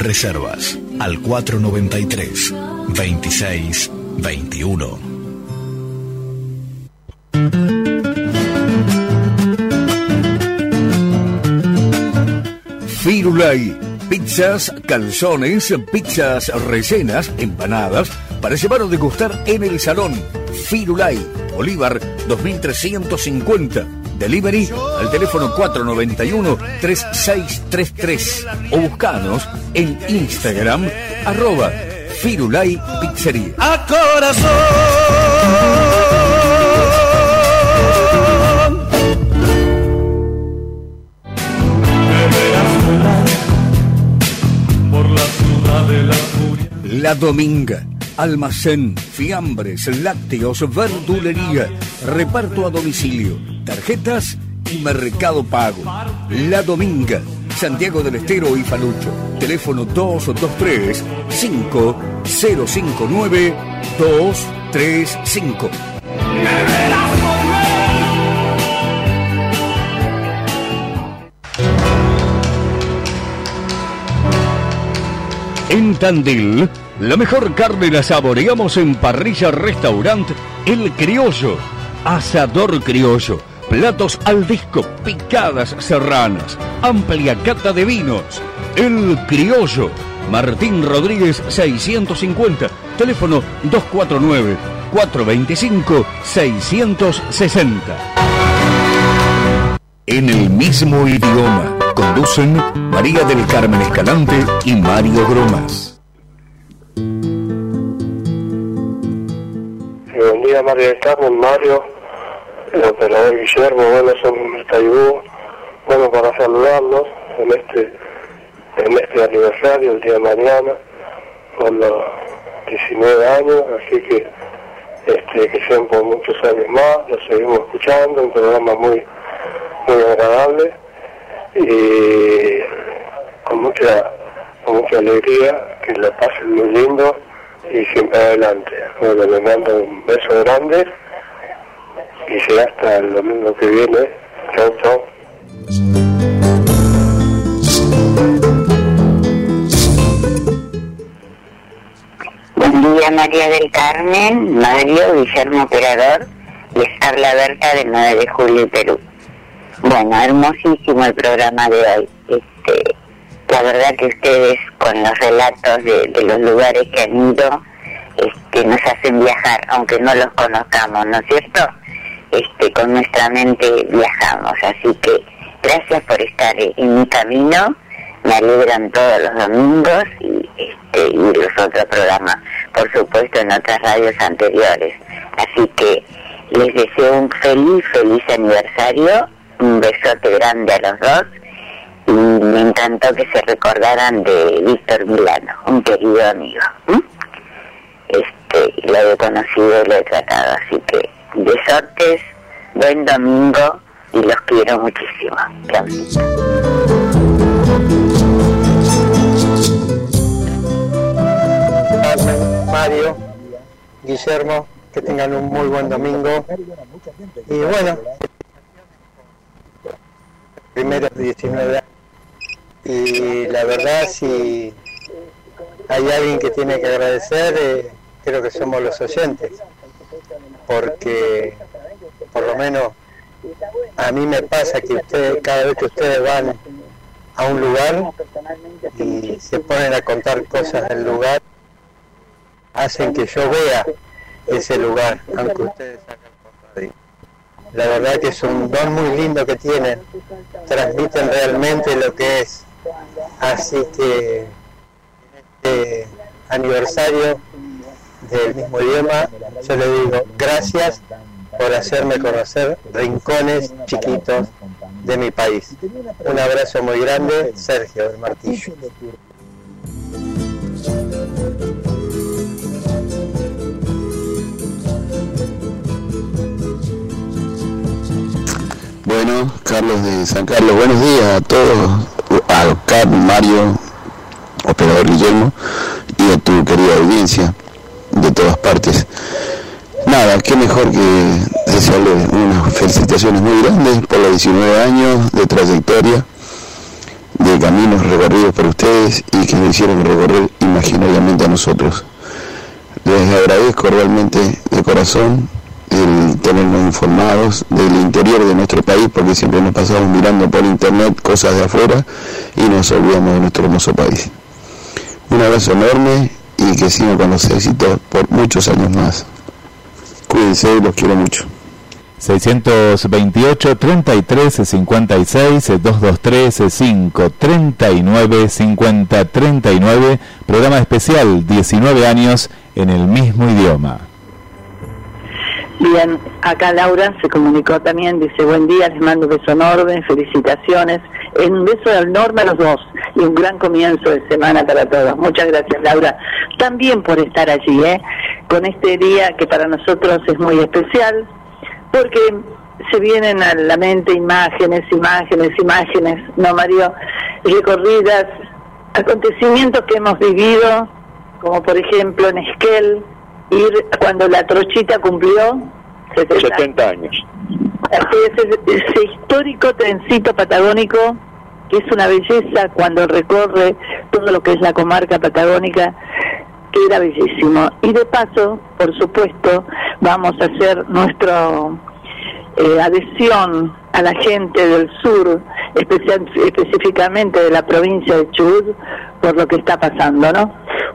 S19: Reservas al 493 26 21.
S3: Firulai. Pizzas, calzones, pizzas rellenas, empanadas, para llevar o degustar en el salón. Firulai, Bolívar 2350. Delivery al teléfono 491-3633 o buscanos en Instagram arroba Firulai Pizzería.
S20: A corazón.
S16: Por la ciudad de la furia.
S3: La Dominga. Almacén, fiambres, lácteos, verdulería, reparto a domicilio, tarjetas y mercado pago. La Dominga, Santiago del Estero y Falucho. Teléfono 223 5059 235. En Tandil, la mejor carne la saboreamos en Parrilla Restaurant El Criollo. Asador criollo, platos al disco, picadas serranas, amplia cata de vinos. El Criollo, Martín Rodríguez 650, teléfono 249 425 660. En el mismo idioma conducen María del Carmen Escalante y Mario Gromas.
S21: María del Carmen, Mario, el operador Guillermo, bueno, son Taibú, bueno, para saludarlos en este, en este aniversario, el día de mañana, por los 19 años, así que este, que sean por muchos años más, lo seguimos escuchando, un programa muy, muy agradable y con mucha, con mucha alegría, que la pasen muy lindo y siempre adelante. Bueno, les mando un beso grande y será hasta el domingo que viene. Chau, chau.
S22: Buen día María del Carmen, Mario, Guillermo Operador, les habla Berta del 9 de julio Perú. Bueno, hermosísimo el programa de hoy. Este, la verdad que ustedes con los relatos de, los lugares que han ido, este, nos hacen viajar, aunque no los conozcamos, ¿no es cierto? Este, con nuestra mente viajamos, así que gracias por estar en mi camino, me alegran todos los domingos y, este, y los otros programas, por supuesto en otras radios anteriores. Así que les deseo un feliz, feliz aniversario, un besote grande a los dos y me encantó que se recordaran de Víctor Milano, un querido amigo. Este, lo he conocido y lo he tratado, así que besotes, buen domingo y los quiero muchísimo.
S23: Carmen, Mario, Guillermo, que tengan un muy buen domingo. Y bueno, primeros 19 años.
S24: Y la verdad si hay alguien que tiene que agradecer, eh, creo que somos los oyentes, porque por lo menos a mí me pasa que ustedes, cada vez que ustedes van a un lugar y se ponen a contar cosas del lugar, hacen que yo vea ese lugar, aunque ustedes por. La verdad que es un don muy lindo que tienen, transmiten realmente lo que es. Así que en este aniversario del mismo idioma, yo le digo gracias por hacerme conocer rincones chiquitos de mi país. Un abrazo muy grande, Sergio del Martillo.
S25: Bueno, Carlos de San Carlos, buenos días a todos, a Carlos, Mario, operador Guillermo y a tu querida audiencia de todas partes. Nada, qué mejor que desearle unas felicitaciones muy grandes por los 19 años de trayectoria, de caminos recorridos por ustedes y que nos hicieron recorrer imaginariamente a nosotros. Les agradezco realmente de corazón el tenernos informados del interior de nuestro país, porque siempre nos pasamos mirando por internet cosas de afuera y nos olvidamos de nuestro hermoso país. Un abrazo enorme y que sigan con los éxitos por muchos años más. Cuídense, los quiero mucho.
S9: 628 33 56 223 5 39 50 39 programa especial 19 años en el mismo idioma.
S5: Bien, acá Laura se comunicó también, dice, buen día, les mando un beso enorme, felicitaciones, un beso enorme a los dos y un gran comienzo de semana para todos. Muchas gracias Laura, también por estar allí, ¿eh? con este día que para nosotros es muy especial, porque se vienen a la mente imágenes, imágenes, imágenes, ¿no Mario? Recorridas, acontecimientos que hemos vivido, como por ejemplo en Esquel, ir cuando la trochita cumplió 70,
S6: 70 años.
S5: Así es, ese, histórico trencito patagónico que es una belleza cuando recorre todo lo que es la comarca patagónica, que era bellísimo. Y de paso, por supuesto, vamos a hacer nuestro eh, adhesión a la gente del sur, especial, específicamente de la provincia de Chubut, por lo que está pasando, ¿no?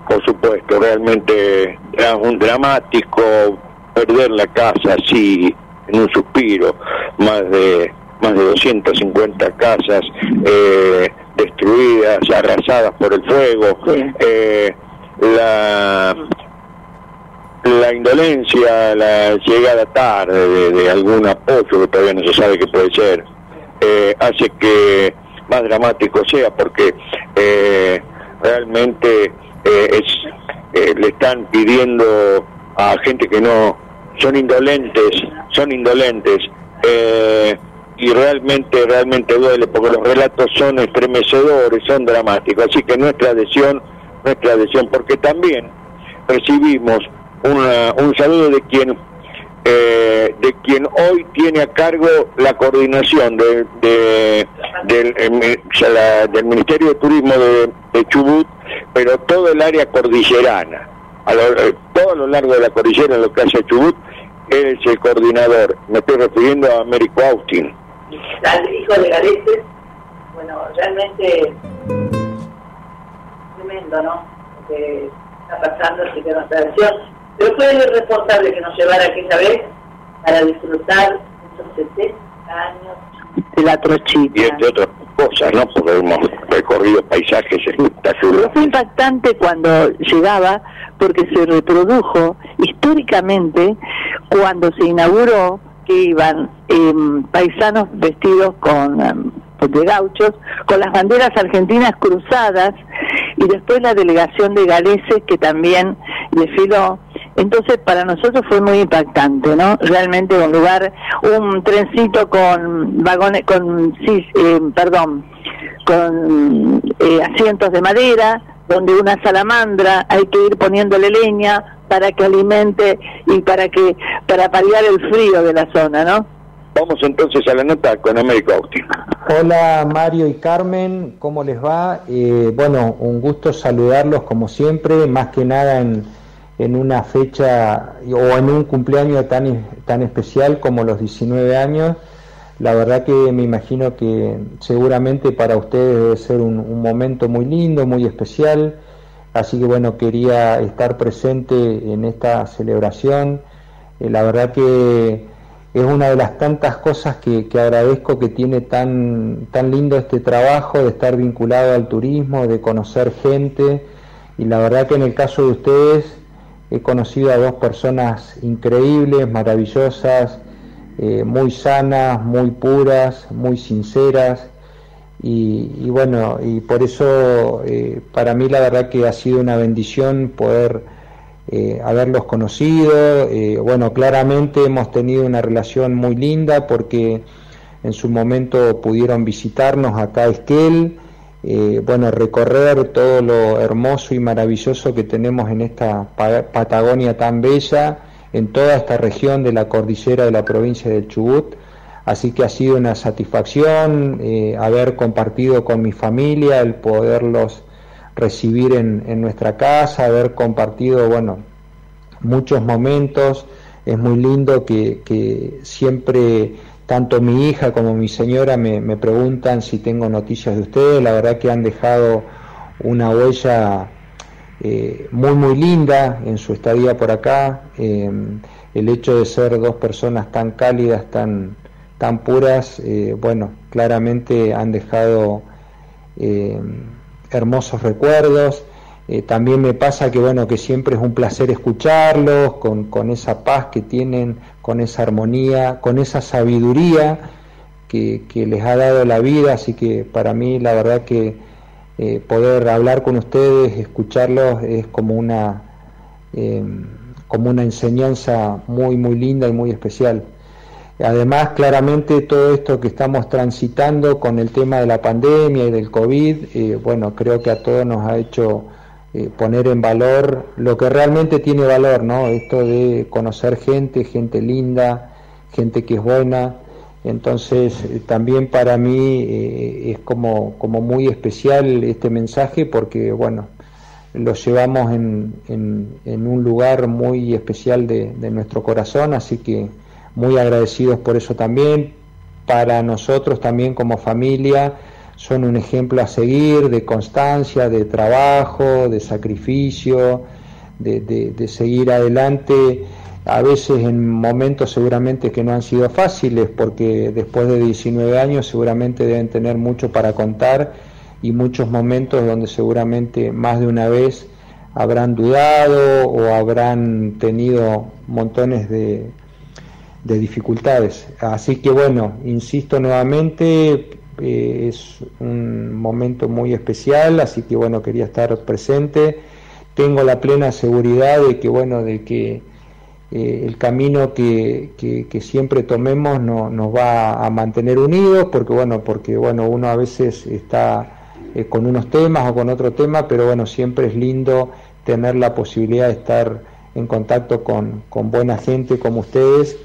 S6: Por supuesto, realmente es un dramático perder la casa así en un suspiro, más de más de 250 casas eh, destruidas, arrasadas por el fuego, eh, la la indolencia, la llegada tarde de, de, algún apoyo que todavía no se sabe qué puede ser, eh, hace que más dramático sea porque eh, realmente eh, es eh, le están pidiendo a gente que no son indolentes, son indolentes y realmente realmente duele porque los relatos son estremecedores, son dramáticos, así que nuestra adhesión, nuestra adhesión, porque también recibimos una, un saludo de quien eh, de quien hoy tiene a cargo la coordinación de, de, del, eh, del Ministerio de Turismo de, de, Chubut, pero todo el área cordillerana, a lo, eh, todo a lo largo de la cordillera, en lo que hace Chubut, es el coordinador. Me estoy refiriendo a Américo Austin.
S5: Al hijo de Galete, bueno, realmente tremendo, ¿no? Lo que está pasando, que nuestra versión pero fue el responsable que nos llevara aquella vez para disfrutar esos 70 años de la trochita.
S6: Y entre otras cosas, ¿no? Porque hemos recorrido paisajes espectaculares.
S5: Fue impactante cuando llegaba porque se reprodujo históricamente cuando se inauguró que iban eh, paisanos vestidos con eh, de gauchos, con las banderas argentinas cruzadas y después la delegación de galeses que también desfiló. Entonces para nosotros fue muy impactante, ¿no? Realmente un lugar, un trencito con vagones, con, sí, eh, perdón, con eh, asientos de madera, donde una salamandra hay que ir poniéndole leña para que alimente y para que para paliar el frío de la zona, ¿no?
S6: Vamos entonces a la nota con Américo Austin.
S26: Hola Mario y Carmen, ¿cómo les va? Eh, bueno, un gusto saludarlos como siempre, más que nada en, en una fecha o en un cumpleaños tan, tan especial como los 19 años. La verdad que me imagino que seguramente para ustedes debe ser un, momento muy lindo, muy especial. Así que bueno, quería estar presente en esta celebración. Eh, la verdad que es una de las tantas cosas que, que, agradezco que tiene tan, tan lindo este trabajo de estar vinculado al turismo, de conocer gente. Y la verdad que en el caso de ustedes he conocido a dos personas increíbles, maravillosas, eh, muy sanas, muy puras, muy sinceras. Y, bueno, y por eso eh, para mí la verdad que ha sido una bendición poder eh, haberlos conocido. Bueno, claramente hemos tenido una relación muy linda porque en su momento pudieron visitarnos acá a Esquel, eh, bueno, recorrer todo lo hermoso y maravilloso que tenemos en esta Patagonia tan bella, en toda esta región de la cordillera de la provincia del Chubut. Así que ha sido una satisfacción haber compartido con mi familia, el poderlos recibir en, nuestra casa, haber compartido, bueno, muchos momentos. Es muy lindo que siempre tanto mi hija como mi señora me, me, preguntan si tengo noticias de ustedes. La verdad que han dejado una huella eh, muy, muy linda en su estadía por acá. Eh, el hecho de ser dos personas tan cálidas, tan, tan puras, eh, bueno, claramente han dejado hermosos recuerdos. Eh, también me pasa que bueno que siempre es un placer escucharlos con, con, esa paz que tienen, con esa armonía, con esa sabiduría que, que les ha dado la vida, así que para mí la verdad que eh, poder hablar con ustedes, escucharlos es como una eh, como una enseñanza muy muy linda y muy especial. Además, claramente todo esto que estamos transitando con el tema de la pandemia y del COVID, eh, bueno, creo que a todos nos ha hecho eh, poner en valor lo que realmente tiene valor, ¿no? Esto de conocer gente, gente linda, gente que es buena. Entonces, eh, también para mí es como, como muy especial este mensaje porque, bueno, lo llevamos en, en, en un lugar muy especial de, de nuestro corazón, así que muy agradecidos por eso también. Para nosotros también como familia son un ejemplo a seguir de constancia, de trabajo, de sacrificio, de, de, seguir adelante, a veces en momentos seguramente que no han sido fáciles, porque después de 19 años seguramente deben tener mucho para contar y muchos momentos donde seguramente más de una vez habrán dudado o habrán tenido montones de, de dificultades. Así que bueno, insisto nuevamente, eh, es un momento muy especial, así que bueno, quería estar presente. Tengo la plena seguridad de que bueno, de que eh, el camino que, que, siempre tomemos no, nos va a mantener unidos, porque bueno, porque bueno, uno a veces está eh, con unos temas o con otro tema, pero bueno, siempre es lindo tener la posibilidad de estar en contacto con, con buena gente como ustedes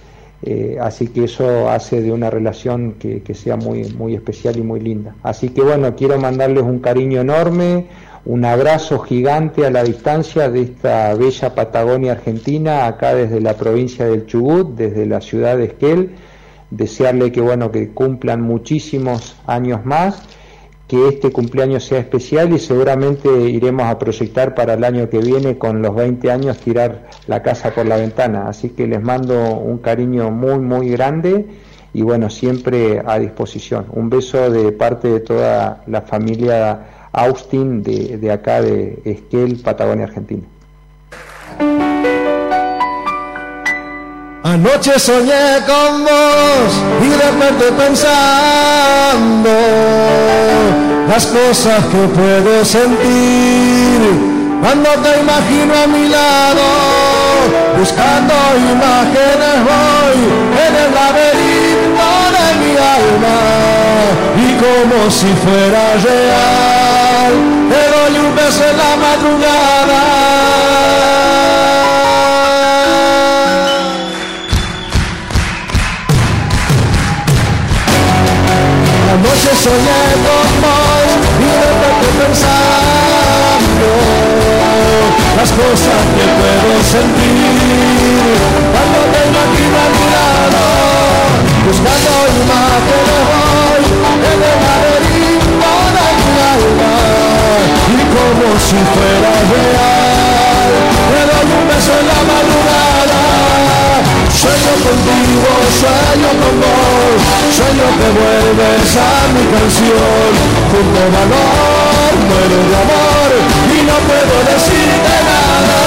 S26: eh, así que eso hace de una relación que, que, sea muy, muy especial y muy linda. Así que bueno, quiero mandarles un cariño enorme, un abrazo gigante a la distancia de esta bella Patagonia Argentina, acá desde la provincia del Chubut, desde la ciudad de Esquel. Desearle que bueno, que cumplan muchísimos años más que este cumpleaños sea especial y seguramente iremos a proyectar para el año que viene con los 20 años tirar la casa por la ventana. Así que les mando un cariño muy, muy grande y bueno, siempre a disposición. Un beso de parte de toda la familia Austin de, de acá de Esquel, Patagonia, Argentina.
S27: Anoche soñé con vos y de repente pensando las cosas que puedo sentir cuando te imagino a mi lado, buscando imágenes voy en el laberinto de mi alma y como si fuera real, te doy un beso en la madrugada. Anoche soñé con vos y repente pensando las cosas que puedo sentir cuando te imagino a mi lado, buscando imágenes voy en el laberinto de mi alma y como si fuera real, te doy un beso en la madrugada. Sueño contigo, sueño con vos, sueño que vuelves a mi canción, junto valor, muero de amor y no puedo decirte nada.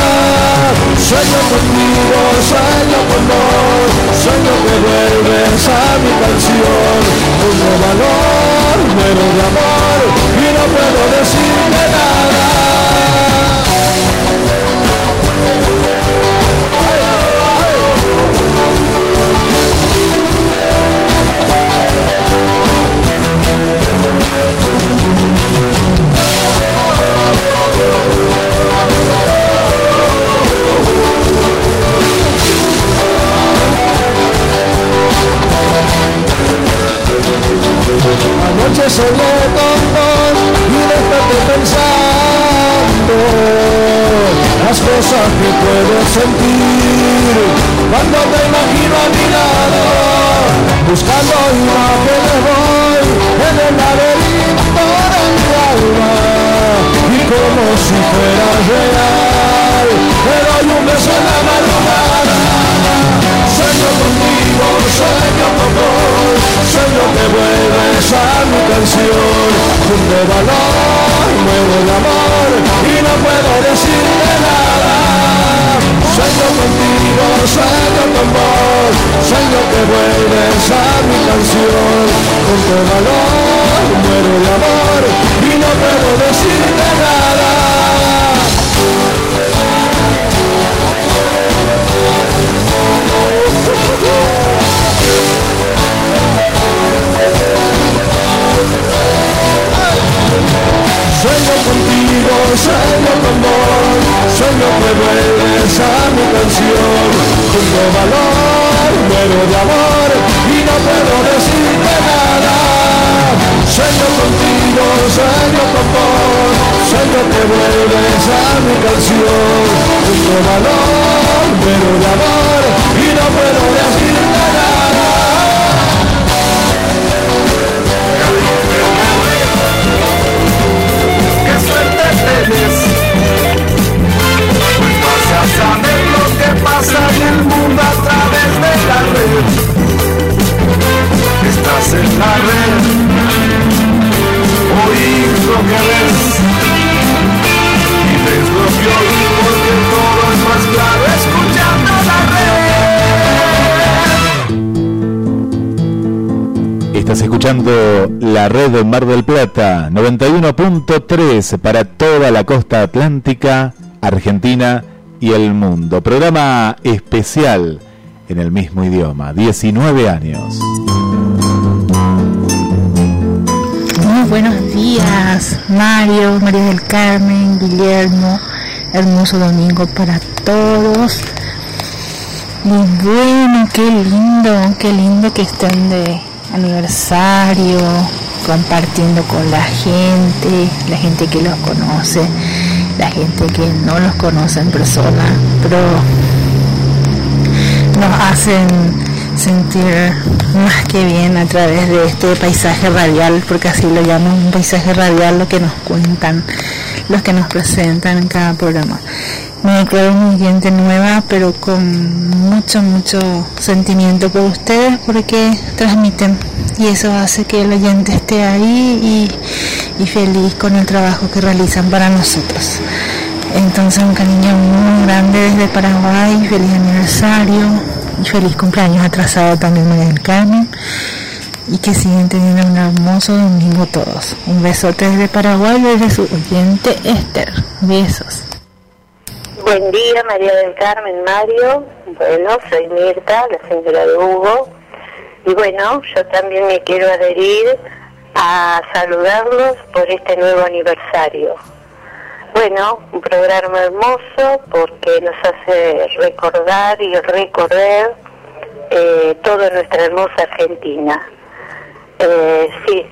S27: Sueño contigo, sueño con vos, sueño que vuelves a mi canción, junto valor, muero de amor y no puedo decirte nada.
S28: Red
S9: de Mar del Plata 91.3 para toda la costa atlántica, Argentina y el mundo. Programa especial en el mismo idioma, 19 años.
S29: Muy buenos días, Mario, María del Carmen, Guillermo. Hermoso domingo para todos. Y bueno, qué lindo, qué lindo que estén de aniversario, compartiendo con la gente, la gente que los conoce, la gente que no los conoce en persona, pero nos hacen sentir más que bien a través de este paisaje radial, porque así lo llaman, un paisaje radial, lo que nos cuentan, los que nos presentan en cada programa. Me declaro una oyente nueva, pero con mucho, mucho sentimiento por ustedes, porque transmiten y eso hace que el oyente esté ahí y, feliz con el trabajo que realizan para nosotros. Entonces un cariño muy grande desde Paraguay, feliz aniversario y feliz cumpleaños atrasado también María del Carmen y que siguen teniendo un hermoso domingo todos. Un besote desde Paraguay desde su oyente Esther. Besos.
S30: Buen día, María del Carmen, Mario. Bueno, soy Mirta, la señora de Hugo. Y bueno, yo también me quiero adherir a saludarlos por este nuevo aniversario. Bueno, un programa hermoso porque nos hace recordar y recorrer eh, toda nuestra hermosa Argentina. Eh, sí,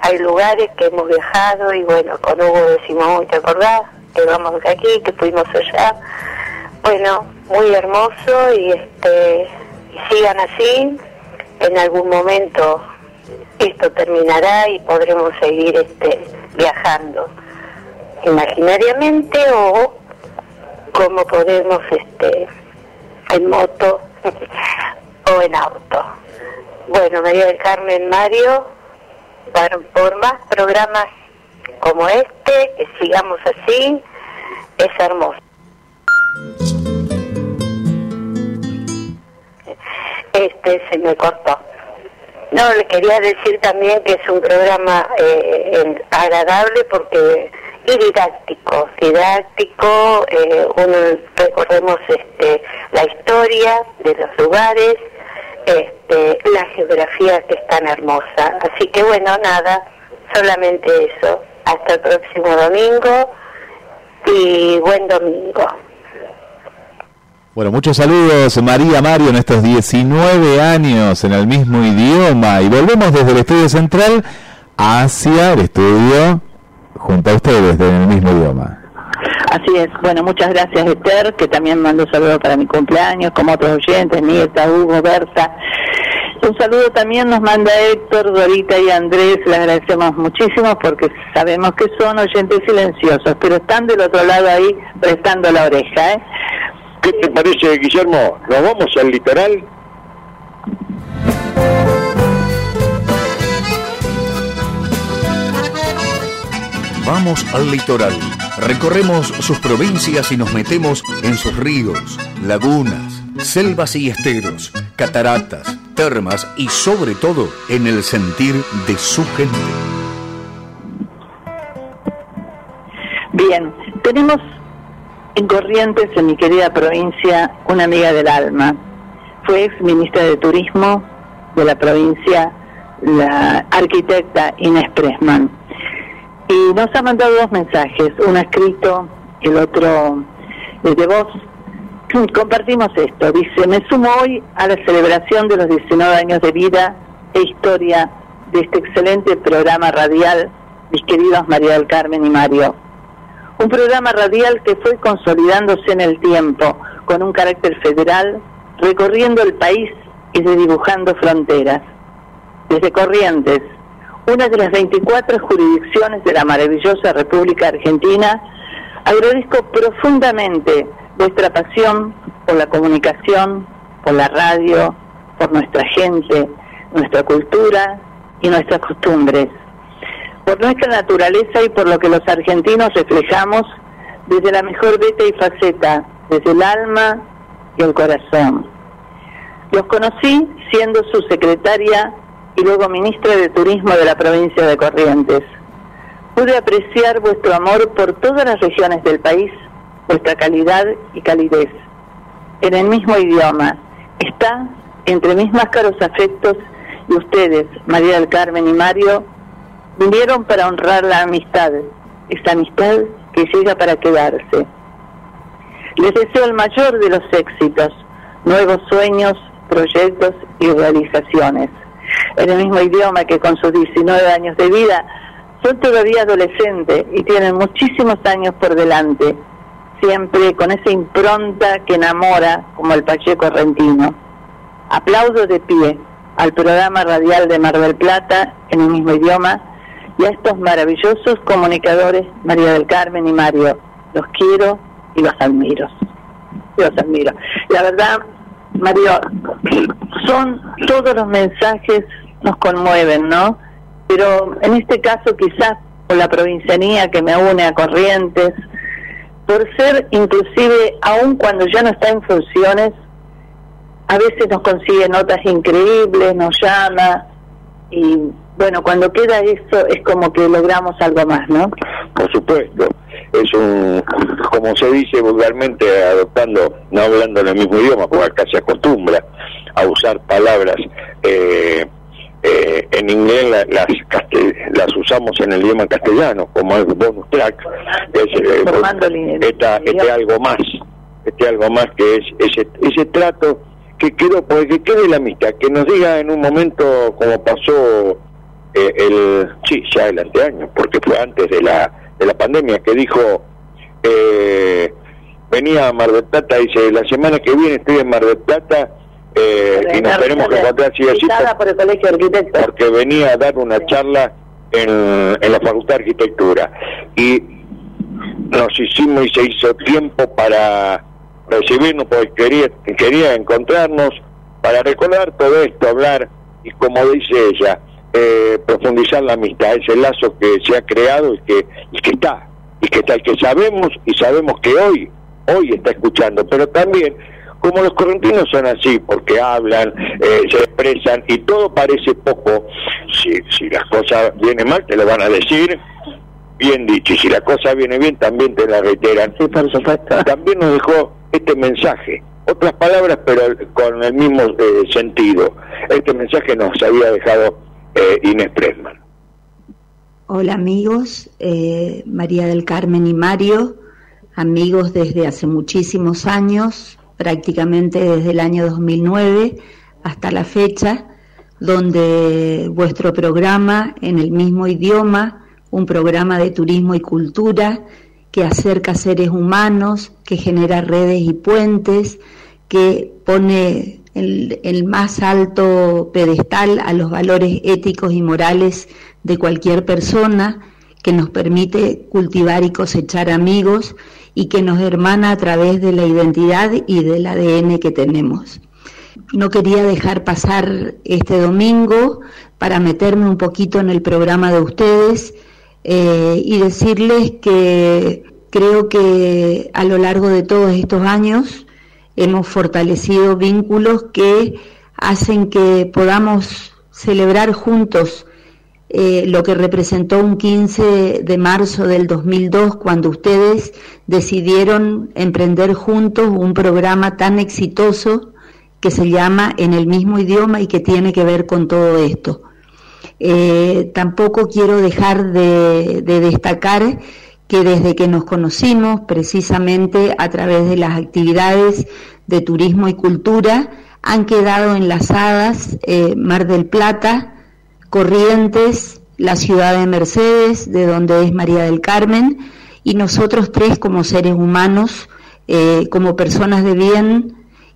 S30: hay lugares que hemos viajado y bueno, con Hugo decimos, "Uy, ¿te acordás? Que vamos aquí, que fuimos allá. Bueno, muy hermoso y este y sigan así. En algún momento esto terminará y podremos seguir este viajando imaginariamente o como podemos este en moto o en auto. Bueno, María del Carmen Mario, para- por más programas como este, que sigamos así, es hermoso. Este se me cortó. No, le quería decir también que es un programa eh, agradable porque y didáctico, didáctico, eh, uno recordemos este, la historia de los lugares, este, la geografía que es tan hermosa. Así que bueno, nada, solamente eso. Hasta el próximo domingo y buen domingo.
S9: Bueno, muchos saludos María Mario en estos 19 años en el mismo idioma y volvemos desde el estudio central hacia el estudio junto a ustedes en el mismo idioma.
S5: Así es. Bueno, muchas gracias Esther, que también mandó saludos para mi cumpleaños, como otros oyentes, Nieta, Hugo, Berta. Un saludo también nos manda Héctor, Dorita y Andrés, les agradecemos muchísimo porque sabemos que son oyentes silenciosos, pero están del otro lado ahí prestando la oreja. ¿eh?
S6: ¿Qué te parece, Guillermo? ¿Nos vamos al litoral?
S3: Vamos al litoral, recorremos sus provincias y nos metemos en sus ríos, lagunas, selvas y esteros, cataratas, termas y sobre todo en el sentir de su gente.
S5: Bien, tenemos en Corrientes, en mi querida provincia, una amiga del alma. Fue ex ministra de Turismo de la provincia, la arquitecta Inés Presman. Y nos ha mandado dos mensajes, uno escrito, el otro desde voz. Compartimos esto. Dice, me sumo hoy a la celebración de los 19 años de vida e historia de este excelente programa radial, mis queridos María del Carmen y Mario. Un programa radial que fue consolidándose en el tiempo, con un carácter federal, recorriendo el país y redibujando fronteras. Desde Corrientes, una de las 24 jurisdicciones de la maravillosa República Argentina, agradezco profundamente vuestra pasión por la comunicación, por la radio, por nuestra gente, nuestra cultura y nuestras costumbres, por nuestra naturaleza y por lo que los argentinos reflejamos desde la mejor beta y faceta, desde el alma y el corazón. Los conocí siendo su secretaria y luego ministra de Turismo de la provincia de Corrientes. Pude apreciar vuestro amor por todas las regiones del país, vuestra calidad y calidez. En el mismo idioma, está entre mis más caros afectos y ustedes, María del Carmen y Mario, vinieron para honrar la amistad, esa amistad que llega para quedarse. Les deseo el mayor de los éxitos, nuevos sueños, proyectos y realizaciones. En el mismo idioma que con sus 19 años de vida son todavía adolescentes y tienen muchísimos años por delante, siempre con esa impronta que enamora como el Pacheco argentino. Aplaudo de pie al programa radial de Mar del Plata en el mismo idioma y a estos maravillosos comunicadores, María del Carmen y Mario. Los quiero y los admiro. Los admiro. La verdad, Mario, son todos los mensajes nos conmueven, ¿no? Pero en este caso quizás por la provincianía que me une a Corrientes, por ser inclusive, aun cuando ya no está en funciones, a veces nos consigue notas increíbles, nos llama y bueno, cuando queda eso es como que logramos algo más, ¿no?
S6: Por supuesto. Es un, como se dice vulgarmente, adoptando, no hablando en el mismo idioma, porque acá se acostumbra a usar palabras eh, eh, en inglés, la- las, las usamos en el idioma castellano, como el bonus track, es, eh, esta- este algo más, este algo más que es ese, ese trato que quedó, porque quede la amistad, que nos diga en un momento como pasó eh, el, sí, ya el anteaño, porque fue antes de la, de la pandemia, que dijo, eh, venía a Mar del Plata, dice, la semana que viene estoy en Mar del Plata eh, y nos tenemos que encontrar así así
S5: por el Colegio
S6: porque venía a dar una charla en, en la Facultad de Arquitectura. Y nos hicimos y se hizo tiempo para recibirnos porque quería, quería encontrarnos para recordar todo esto, hablar y como dice ella, eh, profundizar la amistad, ese lazo que se ha creado y que, y que está, y que está, y que sabemos y sabemos que hoy, hoy está escuchando, pero también como los correntinos son así, porque hablan, eh, se expresan y todo parece poco, si, si las cosas vienen mal te lo van a decir, bien dicho, y si la cosa viene bien también te la reiteran. También nos dejó este mensaje, otras palabras pero con el mismo eh, sentido. Este mensaje nos había dejado eh, Inés Pressman.
S31: Hola amigos, eh, María del Carmen y Mario, amigos desde hace muchísimos años, prácticamente desde el año 2009 hasta la fecha, donde vuestro programa en el mismo idioma, un programa de turismo y cultura que acerca seres humanos, que genera redes y puentes, que pone el, más alto pedestal a los valores éticos y morales de cualquier persona, que nos permite cultivar y cosechar amigos y que nos hermana a través de la identidad y del ADN que tenemos. No quería dejar pasar este domingo para meterme un poquito en el programa de ustedes eh, y decirles que creo que a lo largo de todos estos años hemos fortalecido vínculos que hacen que podamos celebrar juntos eh, lo que representó un 15 de marzo del 2002 cuando ustedes decidieron emprender juntos un programa tan exitoso que se llama En el mismo idioma y que tiene que ver con todo esto. Eh, tampoco quiero dejar de, de destacar que desde que nos conocimos, precisamente a través de las actividades de turismo y cultura, han quedado enlazadas eh, Mar del Plata, Corrientes, la ciudad de Mercedes, de donde es María del Carmen, y nosotros tres como seres humanos, eh, como personas de bien,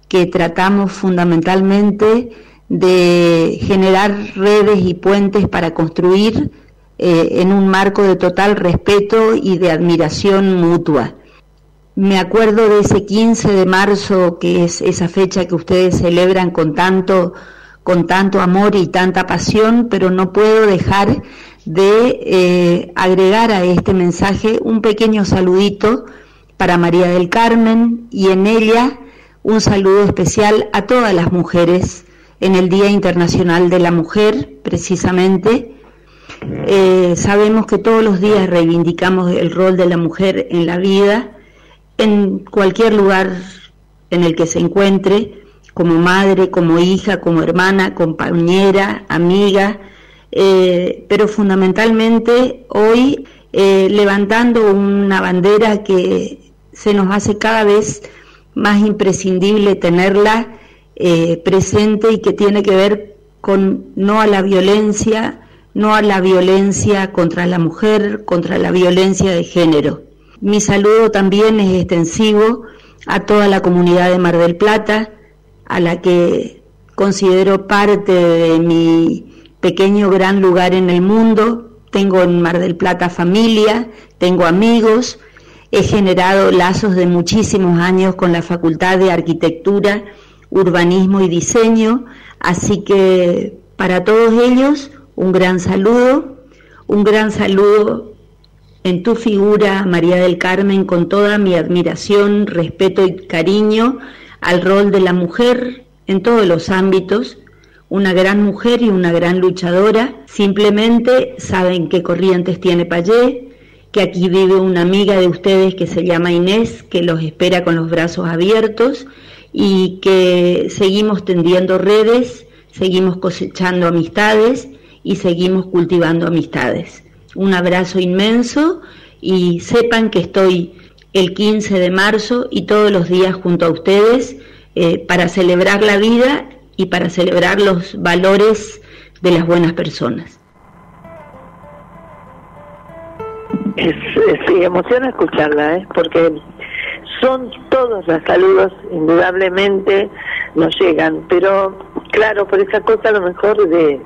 S31: que tratamos fundamentalmente de generar redes y puentes para construir eh, en un marco de total respeto y de admiración mutua. Me acuerdo de ese 15 de marzo, que es esa fecha que ustedes celebran con tanto con tanto amor y tanta pasión, pero no puedo dejar de eh, agregar a este mensaje un pequeño saludito para María del Carmen y en ella un saludo especial a todas las mujeres en el Día Internacional de la Mujer, precisamente. Eh, sabemos que todos los días reivindicamos el rol de la mujer en la vida, en cualquier lugar en el que se encuentre, como madre, como hija, como hermana, compañera, amiga, eh, pero fundamentalmente hoy eh, levantando una bandera que se nos hace cada vez más imprescindible tenerla presente y que tiene que ver con no a la violencia, no a la violencia contra la mujer, contra la violencia de género. Mi saludo también es extensivo a toda la comunidad de Mar del Plata, a la que considero parte de mi pequeño gran lugar en el mundo. Tengo en Mar del Plata familia, tengo amigos, he generado lazos de muchísimos años con la Facultad de Arquitectura, Urbanismo y Diseño, así que para todos ellos un gran saludo, un gran saludo en tu figura, María del Carmen, con toda mi admiración, respeto y cariño al rol de la mujer en todos los ámbitos, una gran mujer y una gran luchadora. Simplemente saben qué corrientes tiene Payé, que aquí vive una amiga de ustedes que se llama Inés, que los espera con los brazos abiertos y que seguimos tendiendo redes, seguimos cosechando amistades y seguimos cultivando amistades. Un abrazo inmenso y sepan que estoy el 15 de marzo y todos los días junto a ustedes eh, para celebrar la vida y para celebrar los valores de las buenas personas.
S5: sí, emociona escucharla, ¿eh? porque son todos los saludos, indudablemente nos llegan, pero claro, por esa cosa a lo mejor de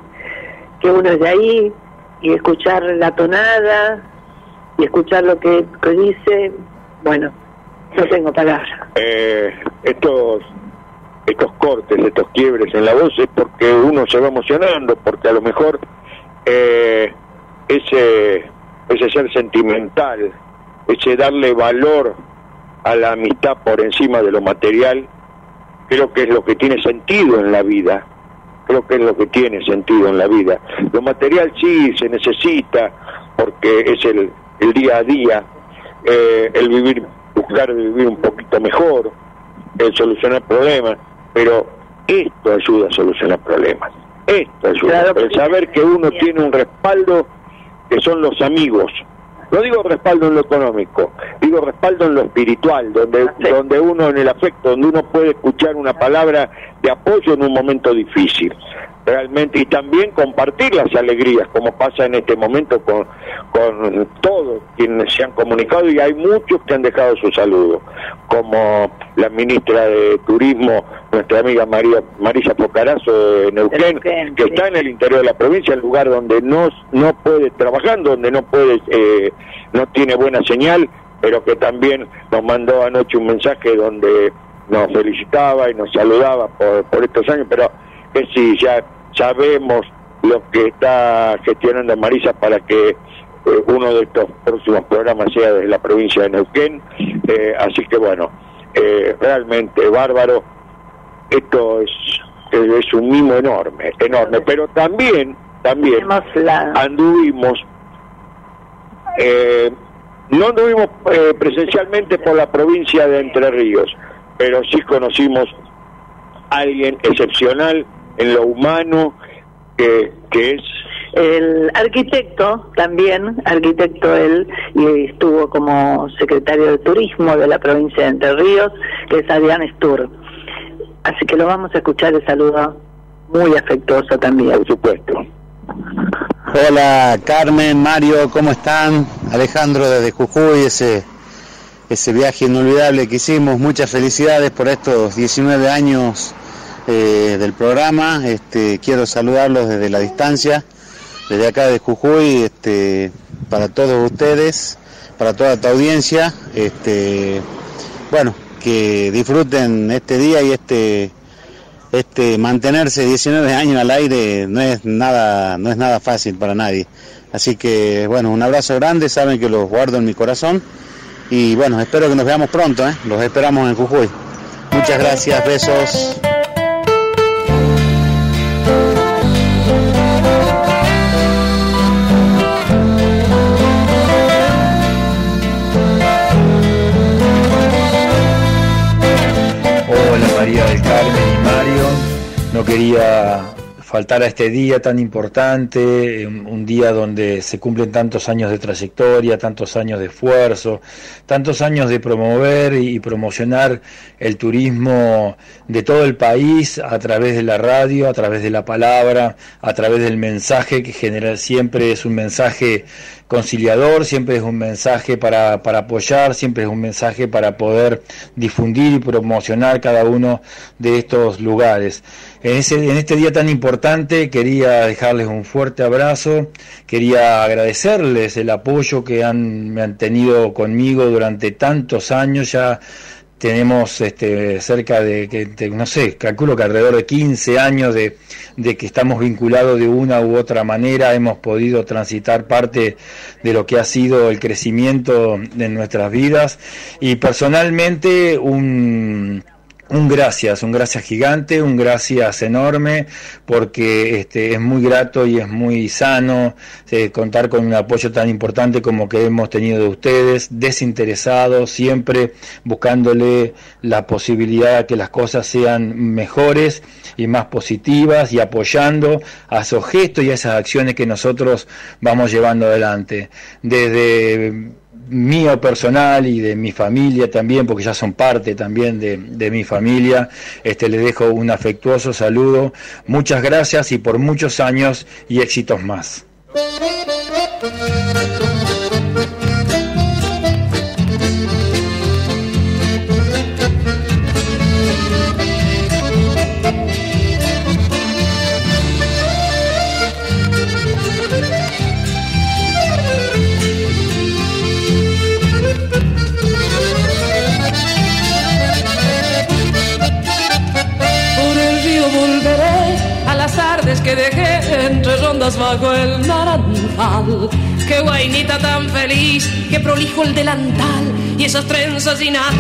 S5: que uno es de ahí y escuchar la tonada y escuchar lo que, que dice, bueno, no tengo palabras.
S6: eh, estos estos cortes, estos quiebres en la voz es porque uno se va emocionando, porque a lo mejor eh, ese ese ser sentimental, ese darle valor a la amistad por encima de lo material, creo que es lo que tiene sentido en la vida. Creo que es lo que tiene sentido en la vida. Lo material sí se necesita porque es el, el día a día, eh, el vivir, buscar vivir un poquito mejor, el solucionar problemas, pero esto ayuda a solucionar problemas. Esto ayuda. el saber que uno tiene un respaldo que son los amigos. No digo respaldo en lo económico, digo respaldo en lo espiritual, donde, donde uno en el afecto, donde uno puede escuchar una palabra de apoyo en un momento difícil. Realmente, y también compartir las alegrías, como pasa en este momento con, con todos quienes se han comunicado, y hay muchos que han dejado su saludo, como la ministra de Turismo, nuestra amiga María Marisa Pocarazo de Neuquén, que está en el interior de la provincia, el lugar donde no, no puede trabajar, donde no puede, eh, no tiene buena señal, pero que también nos mandó anoche un mensaje donde nos felicitaba y nos saludaba por, por estos años, pero que sí, ya sabemos lo que está gestionando Marisa para que eh, uno de estos próximos programas sea desde la provincia de Neuquén, eh, así que bueno, eh, realmente bárbaro, esto es, es un mimo enorme, enorme, pero también, también anduvimos, eh, no anduvimos presencialmente por la provincia de Entre Ríos, pero sí conocimos a alguien excepcional en lo humano, que, que es
S5: El arquitecto también, arquitecto él, y estuvo como secretario de turismo de la provincia de Entre Ríos, que es Adrián Stur. Así que lo vamos a escuchar el saludo muy afectuoso también.
S6: Por supuesto.
S32: Hola Carmen, Mario, ¿cómo están? Alejandro desde Jujuy, ese, ese viaje inolvidable que hicimos. Muchas felicidades por estos 19 años del programa. Este, quiero saludarlos desde la distancia, desde acá de Jujuy, este, para todos ustedes, para toda tu audiencia. Este, bueno, que disfruten este día y este este mantenerse 19 años al aire no es nada no es nada fácil para nadie así que bueno un abrazo grande saben que los guardo en mi corazón y bueno espero que nos veamos pronto ¿eh? los esperamos en Jujuy muchas gracias besos
S33: quería faltar a este día tan importante, un, día donde se cumplen tantos años de trayectoria, tantos años de esfuerzo, tantos años de promover y promocionar el turismo de todo el país a través de la radio, a través de la palabra, a través del mensaje que genera siempre es un mensaje conciliador, siempre es un mensaje para apoyar, siempre es un mensaje para poder difundir y promocionar cada uno de estos lugares. En, ese, en este día tan importante quería dejarles un fuerte abrazo, quería agradecerles el apoyo que han, me han tenido conmigo durante tantos años, ya tenemos este, cerca de, no sé, calculo que alrededor de 15 años de, de, que estamos vinculados de una u otra manera, hemos podido transitar parte de lo que ha sido el crecimiento de nuestras vidas. Y personalmente un un gracias, un gracias gigante, un gracias enorme, porque este, es muy grato y es muy sano eh, contar con un apoyo tan importante como que hemos tenido de ustedes, desinteresados, siempre buscándole la posibilidad de que las cosas sean mejores y más positivas y apoyando a esos gestos y a esas acciones que nosotros vamos llevando adelante. Desde mío personal y de mi familia también, porque ya son parte también de, de, mi familia. Este, les dejo un afectuoso saludo. Muchas gracias y por muchos años y éxitos más.
S34: Bajo el naranjal. Qué guainita tan feliz, que prolijo el delantal y esas trenzas sin atar.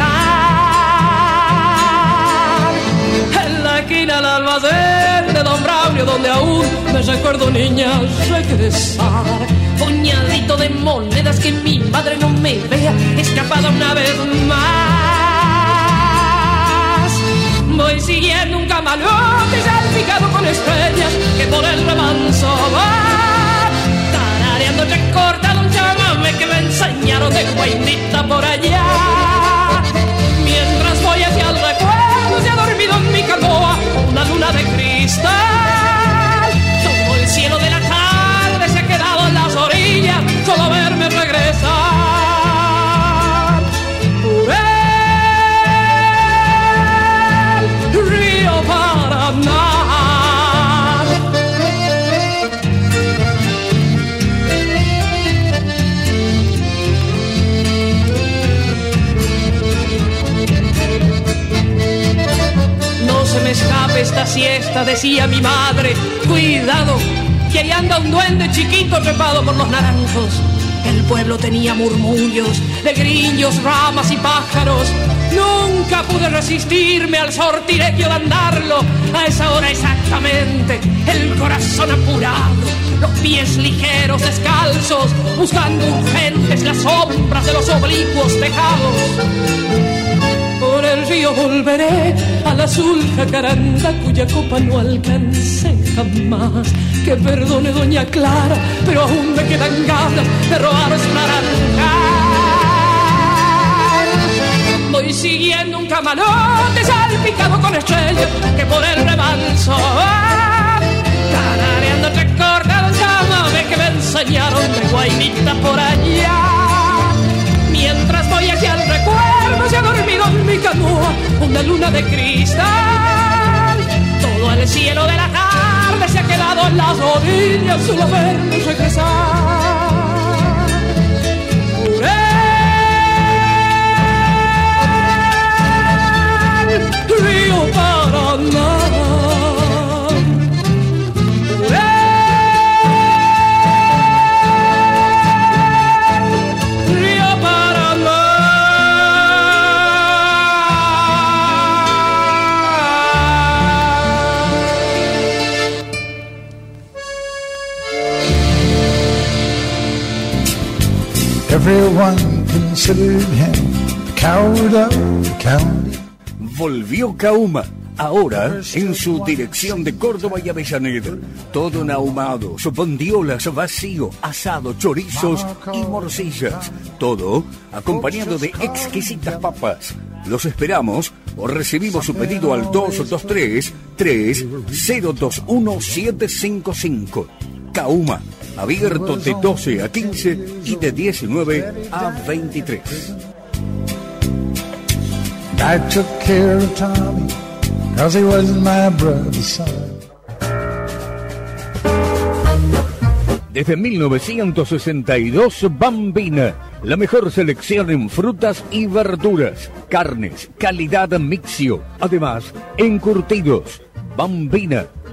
S34: En la esquina del almacén de Don Braulio, donde aún me recuerdo niña regresar. Puñadito de monedas que mi madre no me vea, escapada una vez más. Voy siguiendo un camalote con estrellas que por el remanso va. Tarareando recortado un chamame que me enseñaron de guainita por allá. Mientras voy hacia el recuerdo se ha dormido en mi canoa una luna de cristal. Decía mi madre. Cuidado, que ahí anda un duende chiquito trepado por los naranjos. El pueblo tenía murmullos de grillos, ramas y pájaros. Nunca pude resistirme al sortilegio de andarlo. A esa hora exactamente, el corazón apurado, los pies ligeros, descalzos, buscando urgentes las sombras de los oblicuos tejados. El río volveré al azul jacaranda cuya copa no alcancé jamás. Que perdone doña Clara, pero aún me quedan ganas de robar su naranja. Voy siguiendo un camalote salpicado con estrellas que por el remanso va. Tarareando recordado llámame que me enseñaron de guainita por allá. Mientras voy hacia el recuerdo se ha dormido en mi canoa una luna de cristal. Todo el cielo de la tarde se ha quedado en las orillas solo vernos regresar. Río Paraná.
S3: Volvió Kauma, ahora en su dirección de Córdoba y Avellaneda. Todo en bondiolas, vacío, asado, chorizos y morcillas. Todo acompañado de exquisitas papas. Los esperamos o recibimos su pedido al 223 3021 755. Kauma, abierto de 12 a 15 y de 19 a 23.
S27: I took care of Tommy, cause he was my brother's son.
S3: Desde 1962, Bambina, la mejor selección en frutas y verduras, carnes, calidad mixio, además, encurtidos. Bambina,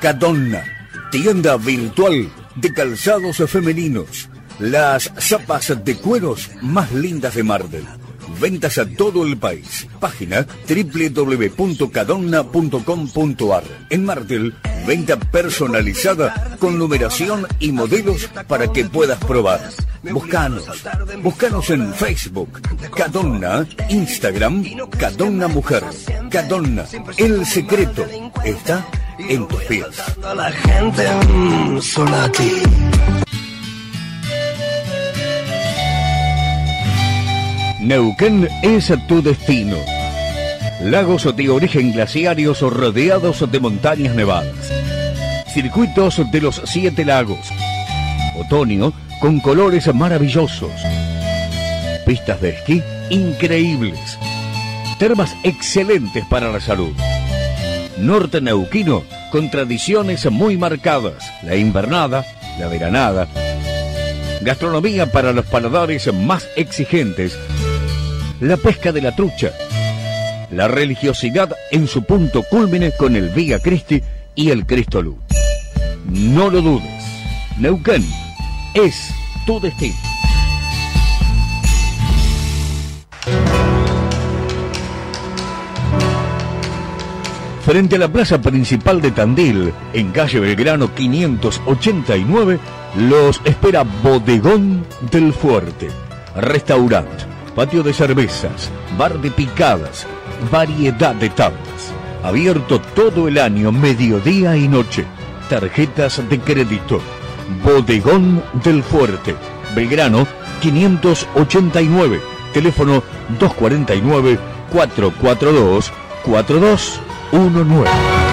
S3: Cadonna, tienda virtual de calzados femeninos. Las zapas de cueros más lindas de Mardel. Ventas a todo el país. Página www.cadonna.com.ar. En Martel, venta personalizada con numeración y modelos para que puedas probar. Buscanos. Buscanos en Facebook. Cadonna. Instagram. Cadonna Mujer. Cadonna. El secreto está en tus pies.
S28: La gente mm, solo a.
S3: Neuquén es tu destino. Lagos de origen glaciarios rodeados de montañas nevadas. Circuitos de los siete lagos. Otoño con colores maravillosos. Pistas de esquí increíbles. Termas excelentes para la salud. Norte neuquino con tradiciones muy marcadas. La invernada, la veranada. Gastronomía para los paladares más exigentes. La pesca de la trucha. La religiosidad en su punto culmine con el Vía Cristi y el Cristo Luz. No lo dudes. Neuquén es tu destino. Frente a la plaza principal de Tandil, en calle Belgrano 589, los espera Bodegón del Fuerte, restaurante, patio de cervezas, bar de picadas, variedad de tablas. Abierto todo el año, mediodía y noche. Tarjetas de crédito. Bodegón del Fuerte, Belgrano 589, teléfono 249 442 4219.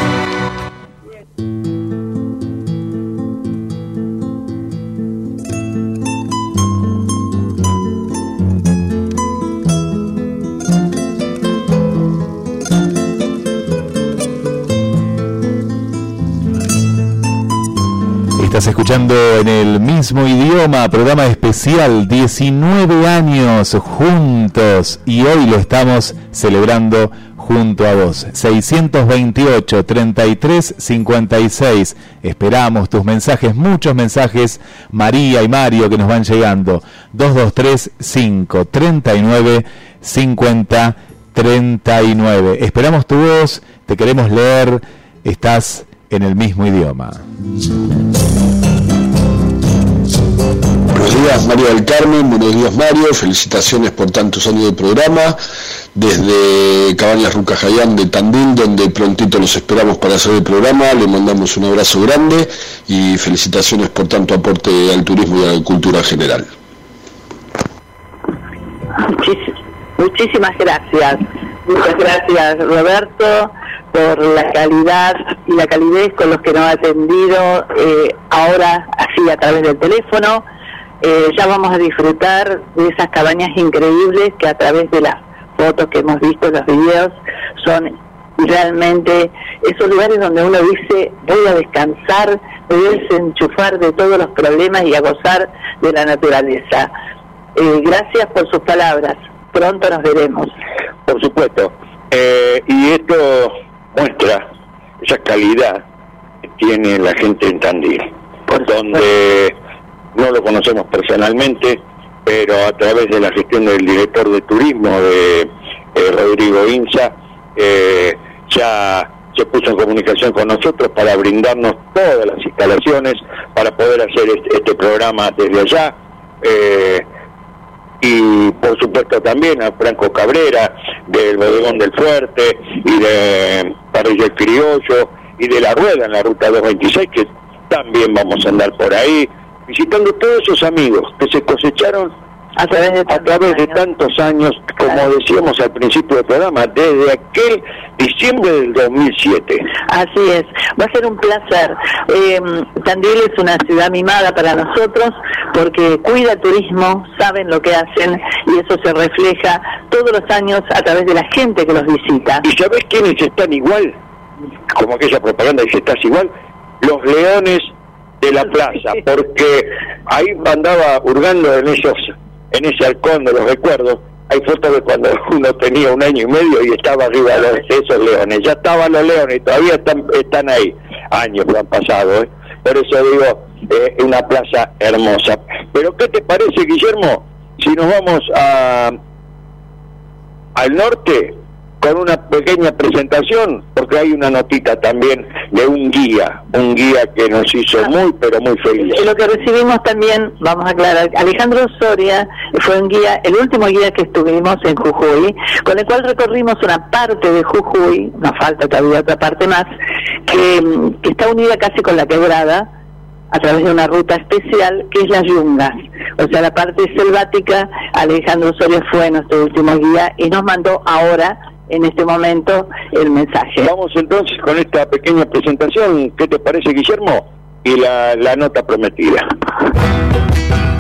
S9: Escuchando en el mismo idioma, programa especial, 19 años juntos y hoy lo estamos celebrando junto a vos. 628 33 56. Esperamos tus mensajes, muchos mensajes, María y Mario que nos van llegando. 223 5 39 50 39. Esperamos tu voz, te queremos leer, estás en el mismo idioma.
S25: Días, Mario del Carmen. Buenos días, Mario. Felicitaciones por tantos años de programa. Desde Cabañas Rucajayán de Tandil, donde prontito los esperamos para hacer el programa. Le mandamos un abrazo grande y felicitaciones por tanto aporte al turismo y a la cultura general.
S5: Muchísimas gracias. Muchas gracias, Roberto, por la calidad y la calidez con los que nos ha atendido eh, ahora, así a través del teléfono. Eh, ya vamos a disfrutar de esas cabañas increíbles que a través de las fotos que hemos visto, los videos, son realmente esos lugares donde uno dice voy a descansar, me voy a desenchufar de todos los problemas y a gozar de la naturaleza. Eh, gracias por sus palabras. Pronto nos veremos.
S6: Por supuesto. Eh, y esto muestra esa calidad que tiene la gente en Tandil, donde no lo conocemos personalmente, pero a través de la gestión del director de turismo, de eh, Rodrigo Inza, eh, ya se puso en comunicación con nosotros para brindarnos todas las instalaciones para poder hacer este, este programa desde allá. Eh, y por supuesto también a Franco Cabrera del Bodegón del Fuerte y de Parrillo el Criollo y de La Rueda en la Ruta 226 que también vamos a andar por ahí visitando todos esos amigos que se cosecharon
S5: a través de,
S6: tantos años, como decíamos al principio del programa, desde aquel diciembre del 2007.
S5: Así es, va a ser un placer. Eh, Tandil es una ciudad mimada para nosotros porque cuida el turismo, saben lo que hacen y eso se refleja todos los años a través de la gente que los visita.
S6: ¿Y sabes quiénes están igual? Como aquella propaganda dice, estás igual, los leones de la plaza, porque ahí andaba hurgando en esos en ese halcón de los recuerdos, hay fotos de cuando uno tenía un año y medio y estaba arriba de esos leones. Ya estaban los leones y todavía están, están ahí. Años que han pasado, ¿eh? Por eso digo, eh, una plaza hermosa. Pero ¿qué te parece, Guillermo, si nos vamos a, al norte con una pequeña presentación, porque hay una notita también de un guía, un guía que nos hizo muy, pero muy feliz.
S5: Y lo que recibimos también, vamos a aclarar, Alejandro Soria fue un guía, el último guía que estuvimos en Jujuy, con el cual recorrimos una parte de Jujuy, nos falta todavía otra parte más, que, que está unida casi con la quebrada, a través de una ruta especial que es las yungas. O sea, la parte selvática, Alejandro Soria fue nuestro último guía y nos mandó ahora, en este momento, el mensaje.
S6: Vamos entonces con esta pequeña presentación, ¿qué te parece Guillermo? Y la, la nota prometida.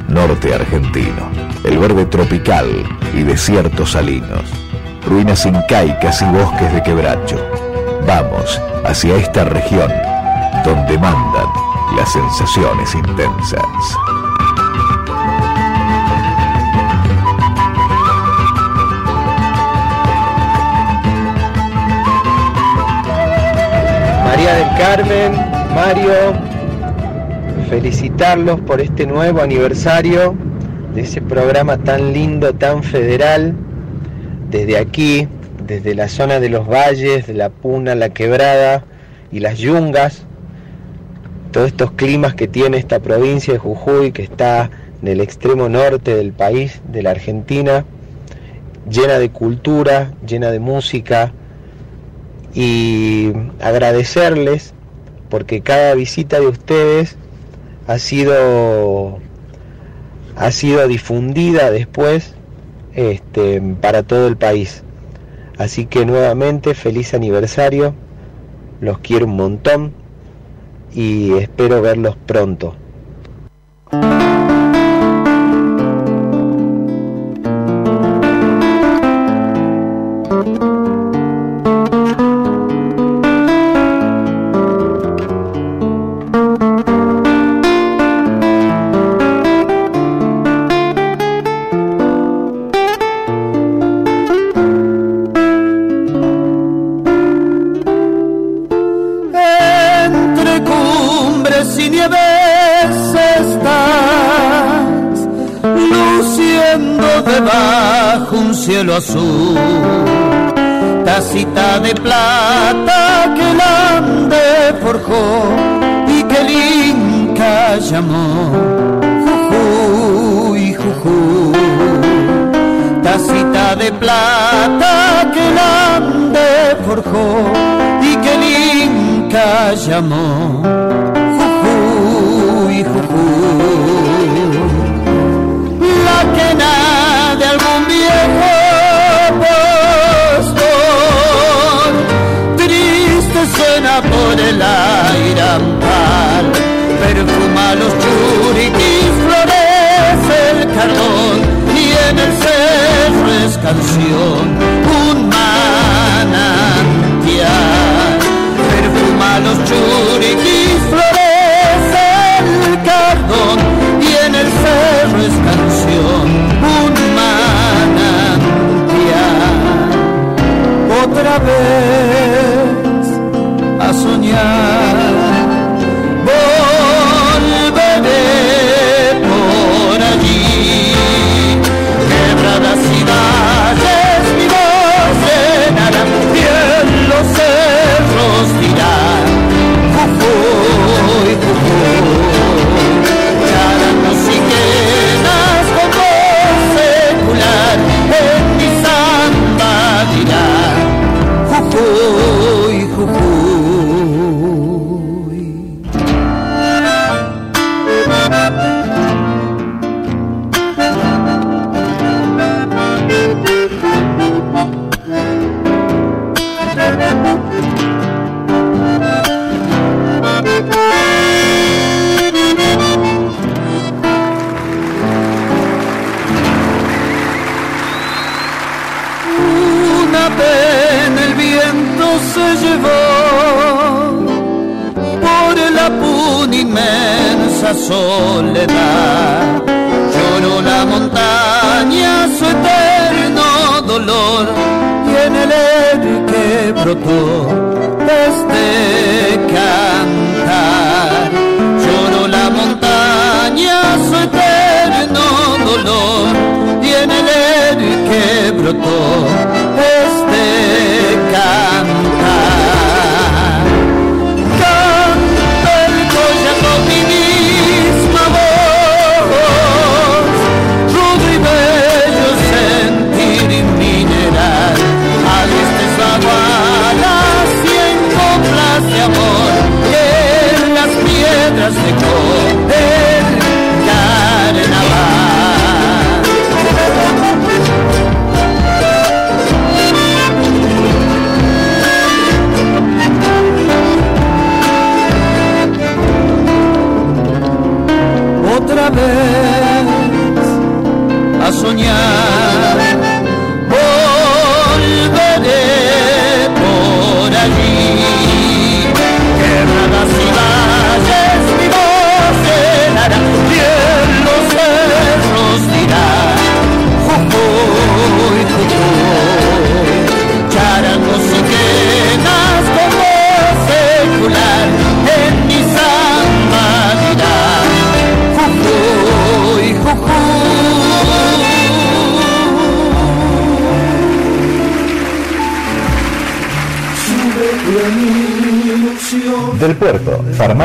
S19: Norte argentino, el verde tropical y desiertos salinos, ruinas incaicas y bosques de quebracho. Vamos hacia esta región donde mandan las sensaciones intensas.
S24: María del Carmen, Mario, felicitarlos por este nuevo aniversario de ese programa tan lindo, tan federal, desde aquí, desde la zona de los valles, de la Puna, la Quebrada y las Yungas, todos estos climas que tiene esta provincia de Jujuy, que está en el extremo norte del país, de la Argentina, llena de cultura, llena de música, y agradecerles porque cada visita de ustedes ha sido ha sido difundida después este, para todo el país. Así que nuevamente feliz aniversario, los quiero un montón y espero verlos pronto.
S28: Soñar,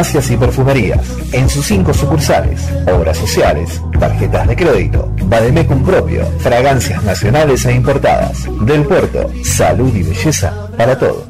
S35: farmacias y perfumerías. En sus cinco sucursales, obras sociales, tarjetas de crédito, Bademecum propio, fragancias nacionales e importadas. Del Puerto, salud y belleza para todos.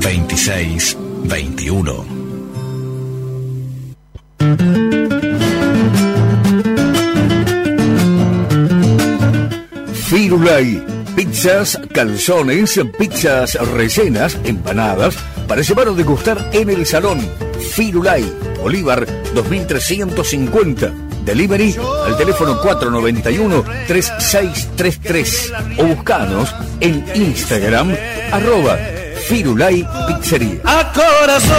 S19: 26 21.
S3: Firulai. Pizzas, calzones, pizzas rellenas, empanadas, para llevar o degustar en el salón. Firulai, Bolívar 2350. Delivery al teléfono 491-3633 o buscanos en Instagram arroba Firulai Pizzería.
S36: A corazón.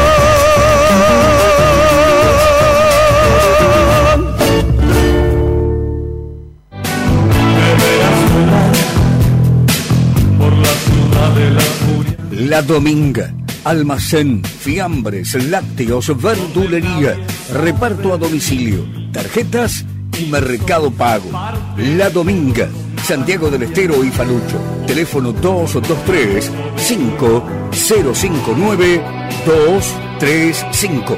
S28: Por la ciudad de la furia.
S3: La Dominga. Almacén, fiambres, lácteos, verdulería, reparto a domicilio, tarjetas y mercado pago. La Dominga, Santiago del Estero y Falucho. Teléfono 223 5059 235.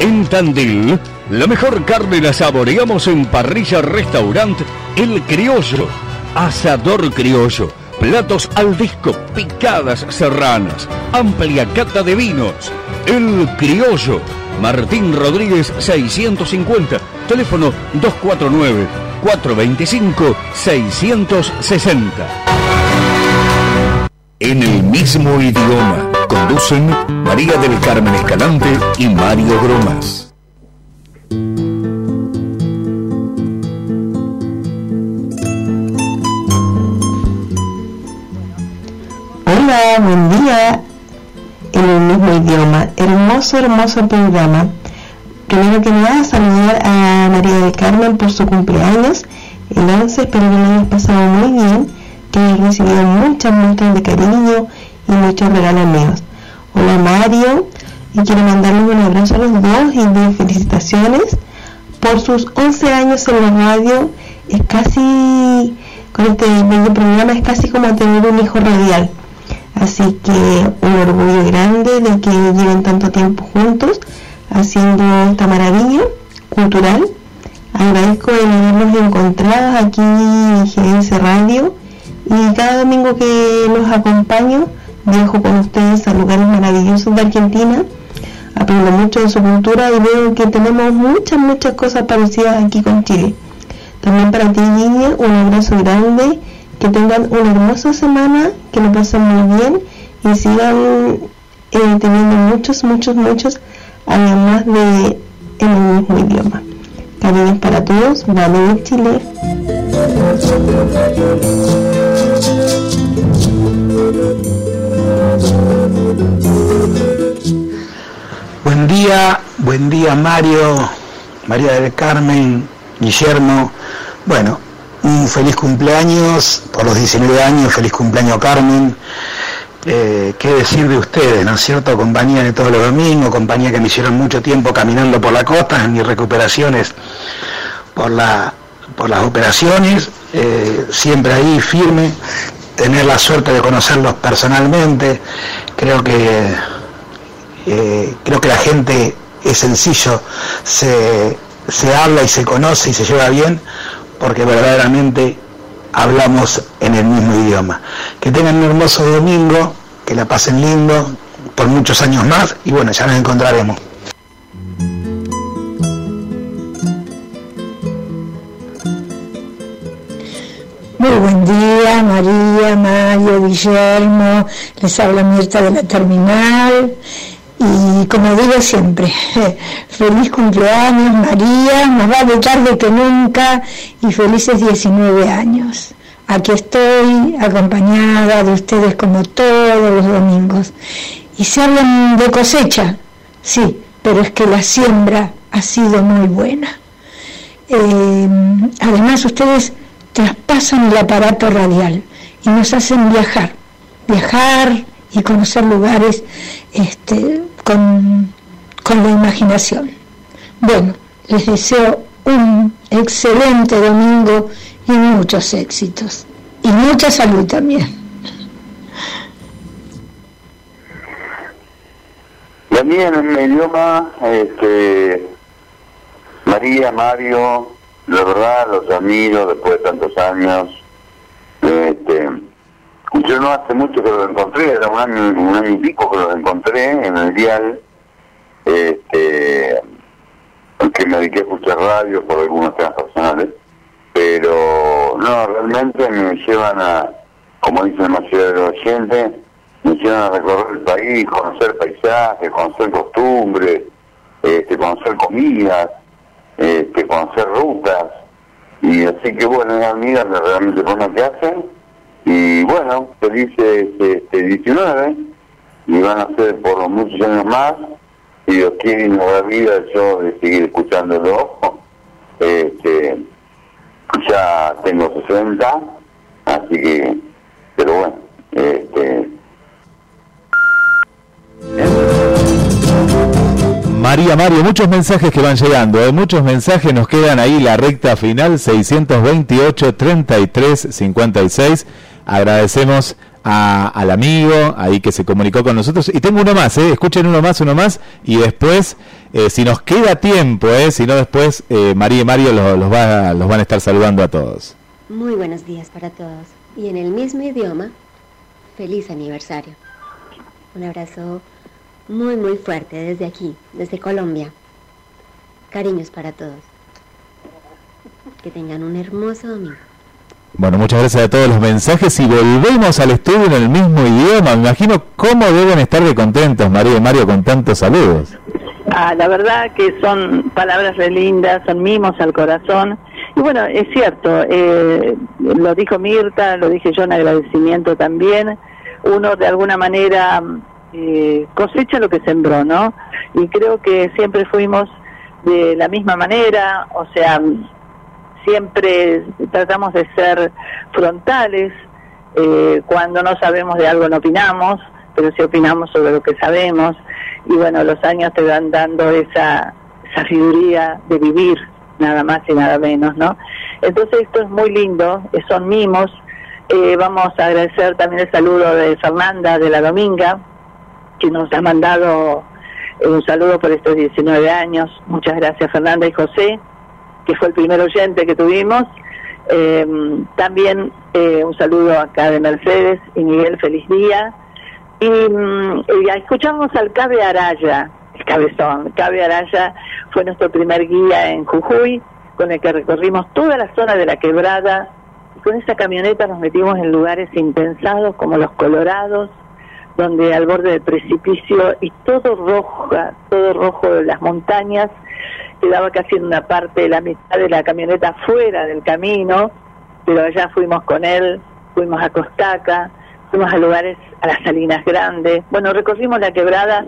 S3: En Tandil, la mejor carne la saboreamos en Parrilla Restaurant El Criollo. Asador criollo, platos al disco, picadas serranas, amplia cata de vinos. El Criollo, Martín Rodríguez 650, teléfono 249 425 660. En el mismo idioma, conducen María del Carmen Escalante y Mario Gromas.
S37: Hola, buen día. En el mismo idioma. Hermoso, hermoso programa. Primero que nada, saludar a María del Carmen por su cumpleaños. El 11, espero que lo hayas pasado muy bien, que hayas recibido muchas muestras de cariño y muchos regalos míos. Hola Mario, y quiero mandarles un abrazo a los dos y de felicitaciones por sus 11 años en la radio. Es casi, con este bello programa, es casi como tener un hijo radial. Así que un orgullo grande de que lleven tanto tiempo juntos haciendo esta maravilla cultural. Agradezco el habernos encontrado aquí en Gerencia Radio y cada domingo que los acompaño viajo con ustedes a lugares maravillosos de Argentina aprendo mucho de su cultura y veo que tenemos muchas, muchas cosas parecidas aquí con Chile. También para ti, Guille, un abrazo grande, que tengan una hermosa semana, que lo pasen muy bien y sigan eh, teniendo muchos, muchos, muchos, además de en el mismo idioma. Cariños para todos, vale Chile.
S38: Buen día, buen día Mario, María del Carmen, Guillermo. Bueno, un feliz cumpleaños por los 19 años, feliz cumpleaños Carmen. Eh, ¿Qué decir de ustedes, no es cierto? Compañía de todos los domingos, compañía que me hicieron mucho tiempo caminando por la costa en mis recuperaciones por, la, por las operaciones, eh, siempre ahí firme, tener la suerte de conocerlos personalmente, creo que eh, creo que la gente es sencillo, se, se habla y se conoce y se lleva bien porque verdaderamente hablamos en el mismo idioma. Que tengan un hermoso domingo, que la pasen lindo por muchos años más y bueno, ya nos encontraremos.
S39: Muy buen día, María, Mario, Guillermo, les habla Mirta de la Terminal y como digo siempre, feliz cumpleaños María, más vale tarde que nunca y felices 19 años. Aquí estoy acompañada de ustedes como todos los domingos. Y se hablan de cosecha, sí, pero es que la siembra ha sido muy buena. Eh, además ustedes traspasan el aparato radial y nos hacen viajar, viajar y conocer lugares este, con, con la imaginación. Bueno, les deseo un excelente domingo y muchos éxitos. Y mucha salud también.
S40: La mía en el idioma, este, María, Mario, la verdad los admiro después de tantos años. Este, yo no hace mucho que los encontré, era un año, un año y pico que los encontré en el dial, este, que me dediqué a escuchar radio por algunos temas personales, pero no, realmente me llevan a, como dice la mayoría de los oyentes, me llevan a recorrer el país, conocer paisajes, conocer costumbres, este, conocer comidas, este, conocer rutas, y así que bueno, es admirable realmente por lo que hacen, y bueno, felices este, 19, y van a ser por muchos años más, si Dios quiere y no da vida, yo de seguir escuchándolo. Este, ya tengo 60, así que, pero bueno, este,
S9: María Mario, muchos mensajes que van llegando, ¿eh? muchos mensajes nos quedan ahí, la recta final 628 33 56. Agradecemos al amigo ahí que se comunicó con nosotros. Y tengo uno más, ¿eh? escuchen uno más, uno más. Y después, eh, si nos queda tiempo, ¿eh? si no después, María y Mario los, va- los van a estar saludando a todos.
S41: Muy buenos días para todos. Y en el mismo idioma, feliz aniversario. Un abrazo muy, muy fuerte desde aquí, desde Colombia. Cariños para todos. Que tengan un hermoso domingo.
S9: Bueno, muchas gracias a todos los mensajes y volvemos al estudio en el mismo idioma. Me imagino cómo deben estar de contentos María y Mario con tantos saludos.
S5: Ah, la verdad que son palabras re lindas, son mimos al corazón. Y bueno, es cierto, eh, lo dijo Mirta, lo dije yo en agradecimiento también. Uno de alguna manera eh, cosecha lo que sembró, ¿no? Y creo que siempre fuimos de la misma manera, o sea, siempre tratamos de ser frontales, eh, cuando no sabemos de algo no opinamos, pero sí opinamos sobre lo que sabemos, y bueno, los años te van dando esa sabiduría de vivir, nada más y nada menos, ¿no? Entonces esto es muy lindo, son mimos, Eh, vamos a agradecer también el saludo de Fernanda de la Dominga, que nos ha mandado eh, un saludo por estos 19 años, muchas gracias Fernanda y José, que fue el primer oyente que tuvimos. Eh, también eh, un saludo acá de Mercedes y Miguel, feliz día. Y, mm, y escuchamos al Cabe Araya. Cabezón. Cabe Araya fue nuestro primer guía en Jujuy, con el que recorrimos toda la zona de la quebrada. Y con esa camioneta nos metimos en lugares impensados como los Colorados, donde al borde del precipicio y todo roja, todo rojo de las montañas, quedaba casi en una parte de la mitad de la camioneta fuera del camino, pero allá fuimos con él, fuimos a Costaca, fuimos a lugares, a las Salinas Grandes, bueno, recorrimos la quebrada,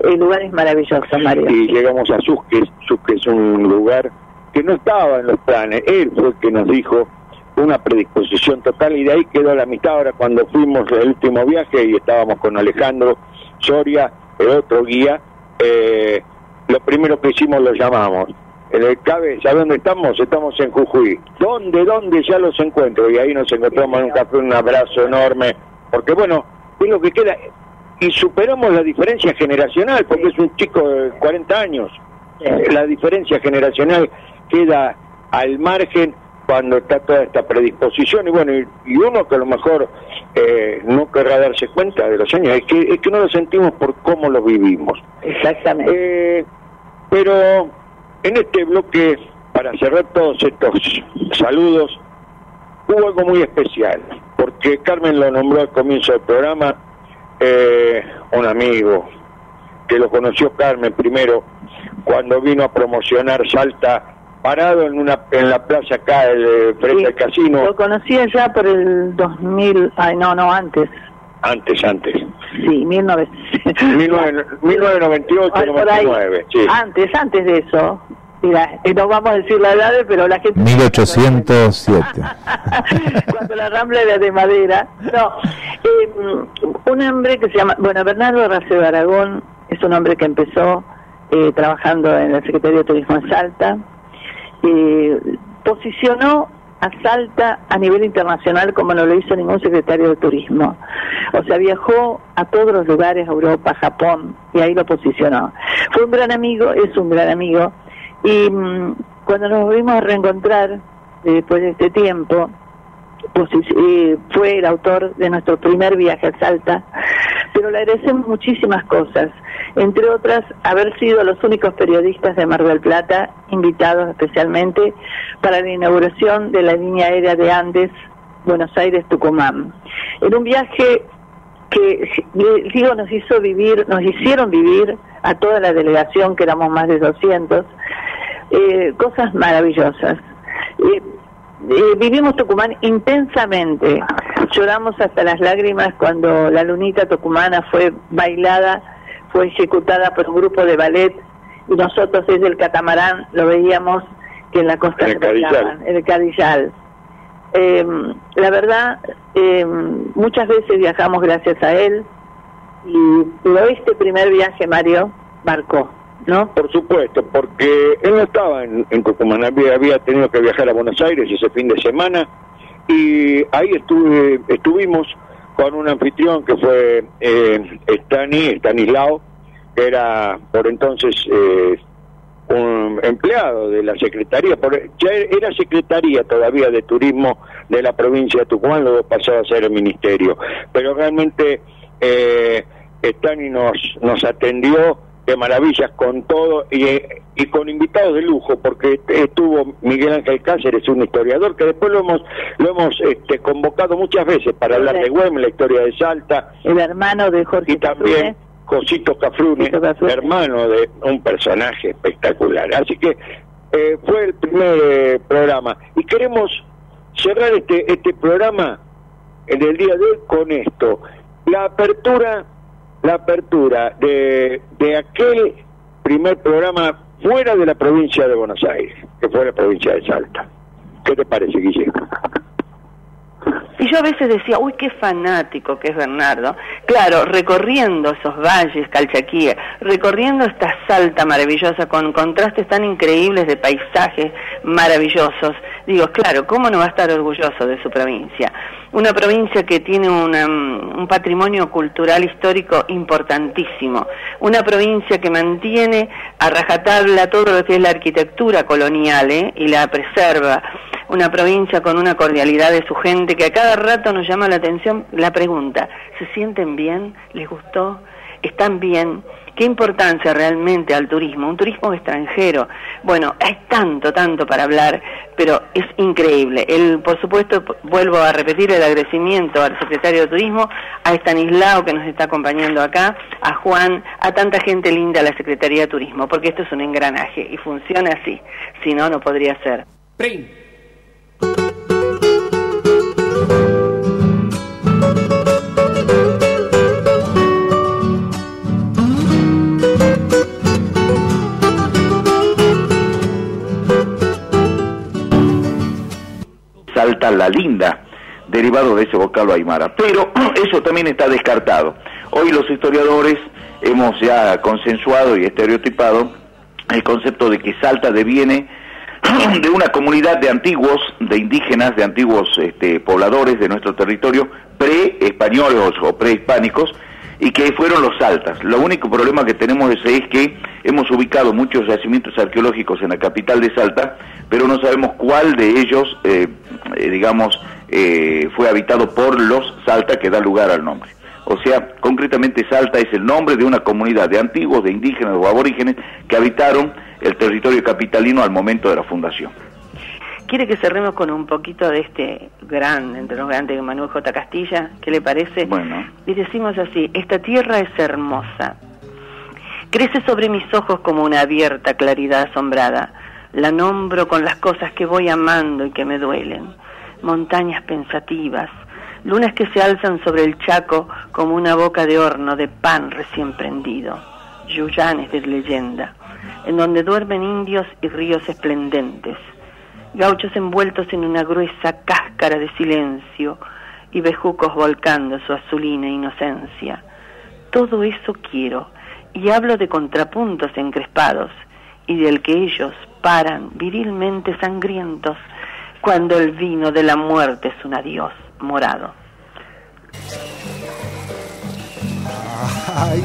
S5: eh, lugares maravillosos, Mario.
S6: Y llegamos a Susques, Susques es un lugar que no estaba en los planes, él fue el que nos dijo una predisposición total y de ahí quedó la mitad ahora cuando fuimos el último viaje y estábamos con Alejandro Soria, el otro guía, eh, lo primero que hicimos lo llamamos. En el CABE, ¿sabe dónde estamos? Estamos en Jujuy. ¿Dónde, dónde ya los encuentro? Y ahí nos encontramos en un café, un abrazo enorme. Porque bueno, es lo que queda. Y superamos la diferencia generacional, porque es un chico de 40 años. La diferencia generacional queda al margen cuando está toda esta predisposición y bueno, y, y uno que a lo mejor eh, no querrá darse cuenta de los años, es que, es que no lo sentimos por cómo lo vivimos.
S5: Exactamente.
S6: Eh, pero en este bloque, para cerrar todos estos saludos, hubo algo muy especial, porque Carmen lo nombró al comienzo del programa, eh, un amigo, que lo conoció Carmen primero, cuando vino a promocionar Salta parado en una en la plaza acá el, frente al casino
S5: Lo conocía ya por el 2000, ay no, no, antes.
S6: Antes antes
S5: Sí, 1900.
S6: 19- 1998
S5: Ay, por ahí.
S6: 99 sí
S5: Antes, antes de eso. Mira, y no vamos a decir la edad, pero la gente...
S9: 1807.
S5: cuando la rambla era de madera. No, eh, un hombre que se llama, bueno, Bernardo Raceo Aragón es un hombre que empezó eh, trabajando en la Secretaría de Turismo en Salta, eh, posicionó a Salta a nivel internacional como no lo hizo ningún secretario de turismo. O sea, viajó a todos los lugares, a Europa, Japón, y ahí lo posicionó. Fue un gran amigo, es un gran amigo, y mm, cuando nos volvimos a reencontrar eh, después de este tiempo, posi- eh, fue el autor de nuestro primer viaje a Salta, pero le agradecemos muchísimas cosas, entre otras haber sido los únicos periodistas de Mar del Plata invitados especialmente para la inauguración de la línea aérea de Andes Buenos Aires-Tucumán. En un viaje que, digo, nos hizo vivir, nos hicieron vivir a toda la delegación, que éramos más de 200, eh, cosas maravillosas. Eh, eh, vivimos Tucumán intensamente. Lloramos hasta las lágrimas cuando la lunita tucumana fue bailada, fue ejecutada por un grupo de ballet y nosotros desde el catamarán lo veíamos que en la costa
S6: En el Cadillal.
S5: en el Cadillal. Eh, la verdad, eh, muchas veces viajamos gracias a él y pero este primer viaje, Mario, marcó, ¿no?
S6: Por supuesto, porque él no estaba en, en Tucumán, había, había tenido que viajar a Buenos Aires ese fin de semana y ahí estuve, estuvimos con un anfitrión que fue eh, Stani, Stanislao, que era por entonces eh, un empleado de la Secretaría, por- ya era Secretaría todavía de Turismo de la provincia de Tucumán, luego pasó a ser el Ministerio, pero realmente eh, Stani nos, nos atendió de maravillas con todo y, y con invitados de lujo porque estuvo Miguel Ángel Cáceres un historiador que después lo hemos lo hemos este, convocado muchas veces para hablar de Güemes la historia de Salta.
S5: El hermano de Jorge
S6: y también Cosito Cafrune hermano de un personaje espectacular. Así que eh, fue el primer eh, programa. Y queremos cerrar este este programa en el día de hoy con esto. La apertura la apertura de, de aquel primer programa fuera de la provincia de Buenos Aires, que fue la provincia de Salta. ¿Qué te parece, Guille?
S42: Y yo a veces decía, uy, qué fanático que es Bernardo. Claro, recorriendo esos valles, Calchaquía, recorriendo esta salta maravillosa con contrastes tan increíbles de paisajes maravillosos. Digo, claro, ¿cómo no va a estar orgulloso de su provincia? Una provincia que tiene una, mm, un patrimonio cultural histórico importantísimo. Una provincia que mantiene a rajatabla todo lo que es la arquitectura colonial ¿eh? y la preserva una provincia con una cordialidad de su gente que a cada rato nos llama la atención la pregunta, ¿se sienten bien? ¿Les gustó? están bien, qué importancia realmente al turismo, un turismo extranjero. Bueno, hay tanto, tanto para hablar, pero es increíble. Por supuesto, vuelvo a repetir el agradecimiento al secretario de Turismo, a Estanislao que nos está acompañando acá, a Juan, a tanta gente linda de la Secretaría de Turismo, porque esto es un engranaje y funciona así. Si no, no podría ser.
S43: Salta la linda, derivado de ese vocablo aymara. Pero eso también está descartado. Hoy los historiadores hemos ya consensuado y estereotipado el concepto de que Salta deviene de una comunidad de antiguos, de indígenas, de antiguos este, pobladores de nuestro territorio, pre-españoles o prehispánicos, y que fueron los saltas. Lo único problema que tenemos es, es que hemos ubicado muchos yacimientos arqueológicos en la capital de Salta, pero no sabemos cuál de ellos, eh, eh, digamos, eh, fue habitado por los Salta que da lugar al nombre. O sea, concretamente Salta es el nombre de una comunidad de antiguos, de indígenas o aborígenes que habitaron el territorio capitalino al momento de la fundación.
S42: ¿Quiere que cerremos con un poquito de este gran, entre los grandes, Manuel J. Castilla? ¿Qué le parece?
S43: Bueno.
S42: Y decimos así, esta tierra es hermosa. Crece sobre mis ojos como una abierta claridad asombrada. La nombro con las cosas que voy amando y que me duelen. Montañas pensativas, lunas que se alzan sobre el chaco como una boca de horno de pan recién prendido. Yuyanes de leyenda, en donde duermen indios y ríos esplendentes gauchos envueltos en una gruesa cáscara de silencio y bejucos volcando su azulina inocencia. Todo eso quiero, y hablo de contrapuntos encrespados, y del que ellos paran virilmente sangrientos cuando el vino de la muerte es un adiós morado.
S37: Ay,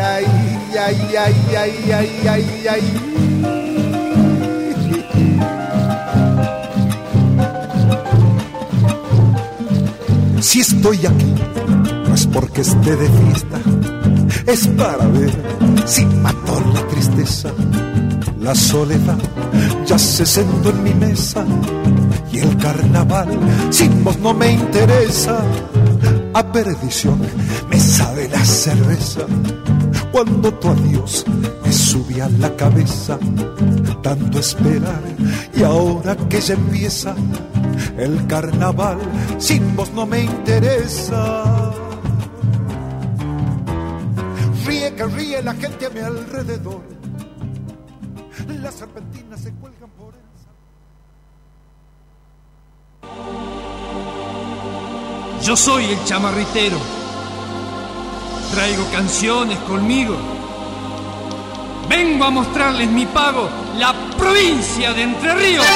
S37: ay, ay, ay, ay, ay, ay. Si estoy aquí, no es porque esté de fiesta, es para ver si mató la tristeza. La soledad ya se sentó en mi mesa y el carnaval sin vos no me interesa. A perdición me sabe la cerveza cuando tu adiós me subía la cabeza. Tanto esperar y ahora que ya empieza el carnaval sin vos no me interesa. Ríe que ríe la gente a mi alrededor. Las serpentinas se cuelgan por el
S16: Yo soy el chamarritero. Traigo canciones conmigo. Vengo a mostrarles mi pago, la provincia de Entre Ríos.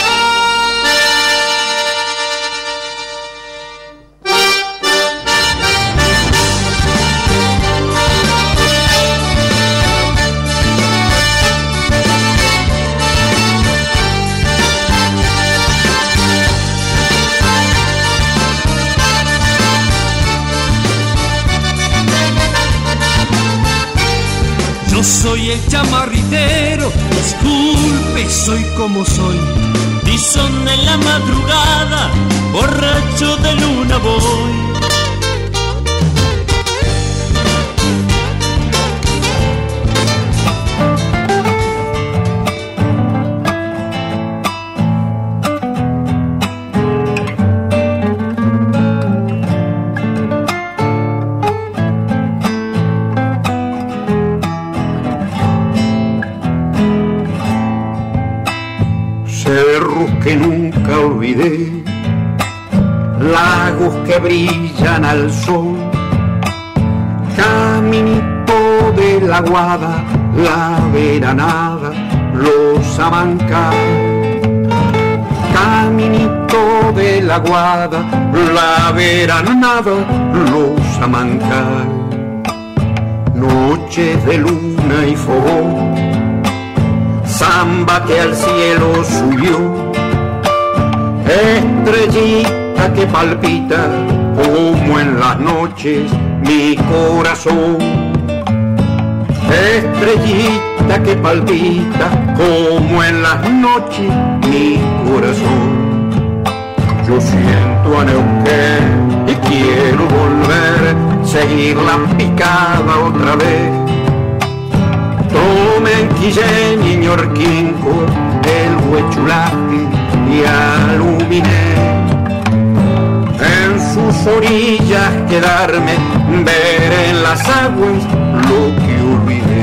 S16: Soy el chamarritero, disculpe, soy como soy.
S44: Tizón en la madrugada, borracho de luna voy.
S45: Lagos que brillan al sol, caminito de la guada, la veranada, los abancar. Caminito de la guada, la veranada, los amancar. Noches de luna y fogón, samba que al cielo subió, estrellita que palpita como en las noches mi corazón. Estrellita que palpita como en las noches mi corazón. Yo siento a Neuquén y quiero volver, seguir la picada otra vez. Tomen Quillén y Ñorquinco, el huechulate y aluminé en sus orillas quedarme, ver en las aguas lo que olvidé.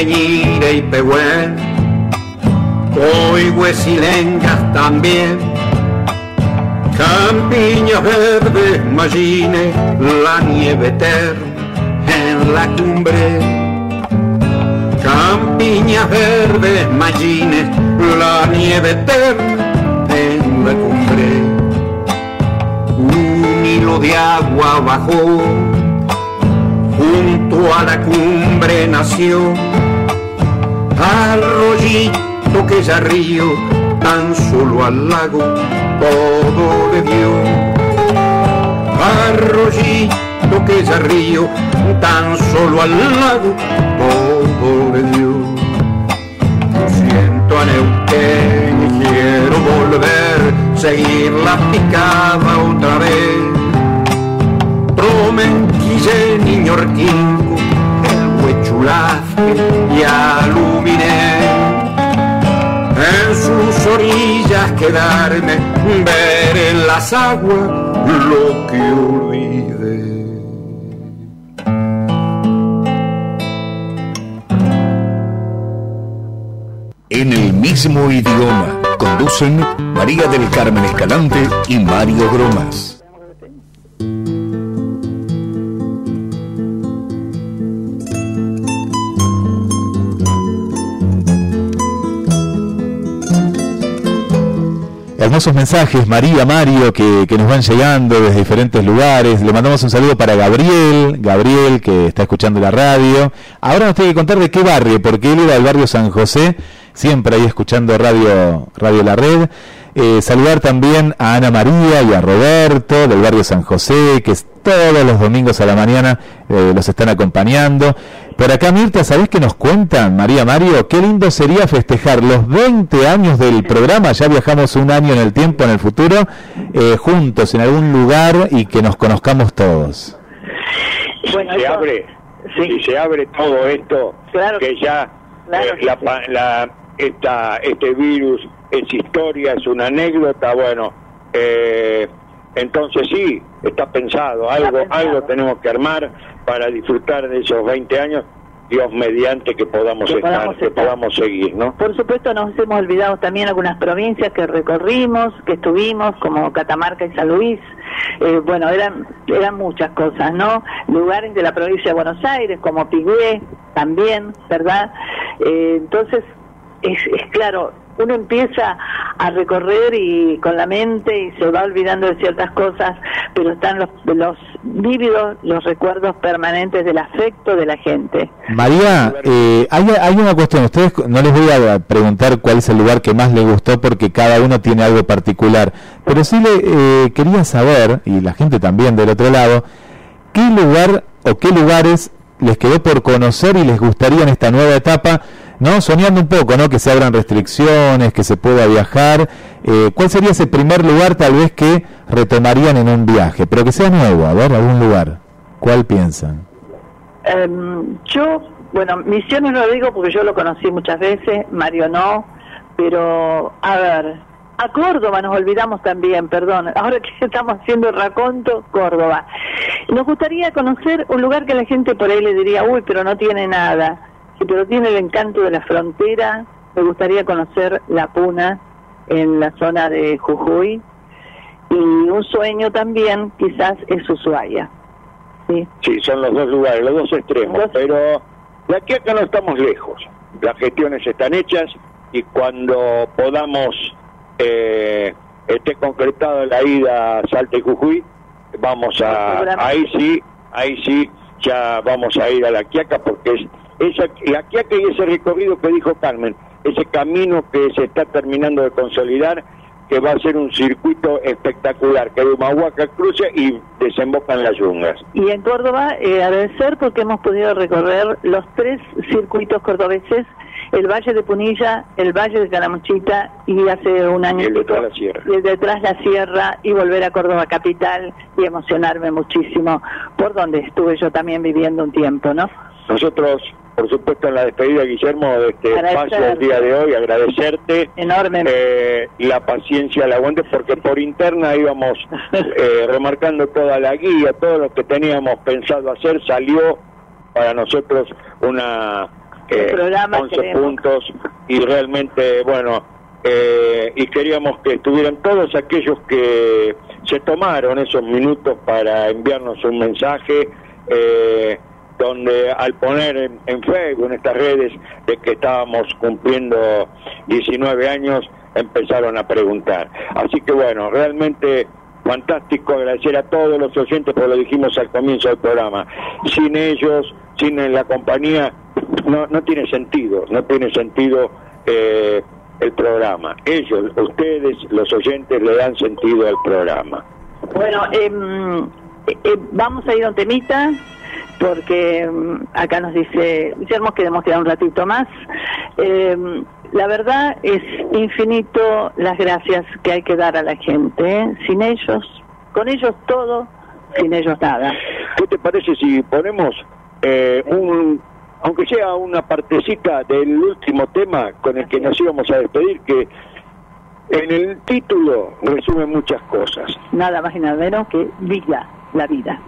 S45: Montes de Ñire y Pehuen Hoy huesilengas también, campiñas verdes, mallines, la nieve eterna en la cumbre. Campiñas verdes, mallines, la nieve eterna en la cumbre. Un hilo de agua bajó, junto a la cumbre nació, arroyito que ya río, tan solo al lago todo le dio. Arroyito que ya río, tan solo al lago todo le dio. Siento a Neuquén y quiero volver, seguir la picada otra vez. Tromenquille, niño huechulaje y aluminé en sus orillas quedarme, ver en las aguas lo que olvidé.
S3: En el mismo idioma conducen María del Carmen Escalante y Mario Gromas.
S9: Hermosos mensajes, María, Mario, que, que, nos van llegando desde diferentes lugares. Le mandamos un saludo para Gabriel, Gabriel que está escuchando la radio. Ahora nos tiene que contar de qué barrio, porque él era del barrio San José, siempre ahí escuchando Radio, radio La Red. Eh, saludar también a Ana María y a Roberto del barrio San José, que todos los domingos a la mañana eh, los están acompañando. Por acá, Mirta, ¿sabés qué nos cuentan, María Mario? Qué lindo sería festejar los 20 años del programa, ya viajamos un año en el tiempo, en el futuro, eh, juntos en algún lugar y que nos conozcamos todos.
S6: Bueno, se abre, si se abre todo esto, que ya la, la, esta, este virus es historia, es una anécdota, bueno, eh, entonces sí, está pensado, algo, algo tenemos que armar para disfrutar de esos 20 años, Dios mediante que podamos
S5: Que
S6: estar,
S5: podamos
S6: que
S5: estar.
S6: podamos seguir, ¿no?
S5: Por supuesto, nos hemos olvidado también algunas provincias que recorrimos, que estuvimos, como Catamarca y San Luis. Eh, bueno, eran, eran muchas cosas, ¿no? Lugares de la provincia de Buenos Aires, como Pigüé, también, ¿verdad? Eh, entonces, es, es claro, uno empieza a recorrer y con la mente y se va olvidando de ciertas cosas, pero están los, los vívidos, los recuerdos permanentes del afecto de la gente.
S9: María, eh, hay, hay una cuestión, ustedes no les voy a preguntar cuál es el lugar que más les gustó porque cada uno tiene algo particular, pero sí le eh, quería saber, y la gente también del otro lado, qué lugar o qué lugares les quedó por conocer y les gustaría en esta nueva etapa, ¿no? Soñando un poco, ¿no? Que se abran restricciones, que se pueda viajar. Eh, ¿Cuál sería ese primer lugar tal vez que retomarían en un viaje? Pero que sea nuevo, a ver, algún lugar. ¿Cuál piensan?
S5: Em, yo, bueno, Misiones lo digo porque yo lo conocí muchas veces, Mario no, pero a ver, a Córdoba nos olvidamos también, perdón, ahora que estamos haciendo el raconto, Córdoba. Nos gustaría conocer un lugar que la gente por ahí le diría, uy, pero no tiene nada, pero tiene el encanto de la frontera, me gustaría conocer La Puna en la zona de Jujuy y un sueño también quizás es Ushuaia. Sí.
S6: Sí, son los dos lugares, los dos extremos, pero de aquí a acá no estamos lejos. Las gestiones están hechas y cuando podamos eh, esté concretada la ida a Salta y Jujuy, vamos a, ahí sí, ahí sí, ya vamos a ir a la Quiaca porque es esa, la Quiaca y ese recorrido que dijo Carmen, ese camino que se está terminando de consolidar, que va a ser un circuito espectacular, que de Humahuaca cruce y desemboca en las yungas.
S5: Y en Córdoba, eh, agradecer porque hemos podido recorrer los tres circuitos cordobeses, el Valle de Punilla, el Valle de Calamuchita y hace un año
S6: Y el detrás la sierra.
S5: y el detrás la sierra y volver a Córdoba capital y emocionarme muchísimo por donde estuve yo también viviendo un tiempo, ¿no?
S6: Nosotros, por supuesto, en la despedida, Guillermo, de este espacio el día de hoy, agradecerte
S5: Enorme.
S6: eh, la paciencia, el aguante, porque por interna íbamos eh, remarcando toda la guía, todo lo que teníamos pensado hacer, salió para nosotros una eh,
S5: El programa
S6: 11
S5: queremos.
S6: puntos y realmente, bueno, eh, y queríamos que estuvieran todos aquellos que se tomaron esos minutos para enviarnos un mensaje. Eh, donde al poner en, en Facebook, en estas redes, de que estábamos cumpliendo 19 años, empezaron a preguntar. Así que bueno, realmente fantástico agradecer a todos los oyentes, porque lo dijimos al comienzo del programa. Sin ellos, sin la compañía, no, no tiene sentido, no tiene sentido eh, el programa. Ellos, ustedes, los oyentes, le dan sentido al programa.
S5: Bueno, em, eh, eh, vamos a ir a un temita porque em, acá nos dice Guillermo queremos quedar un ratito más. Em, la verdad es infinito las gracias que hay que dar a la gente. ¿eh? Sin ellos, con ellos todo, sin ellos nada.
S6: ¿Qué te parece si ponemos eh, un, aunque sea una partecita del último tema con el que nos íbamos a despedir, que en el título resume muchas cosas?
S5: Nada más y nada menos que vida, la vida.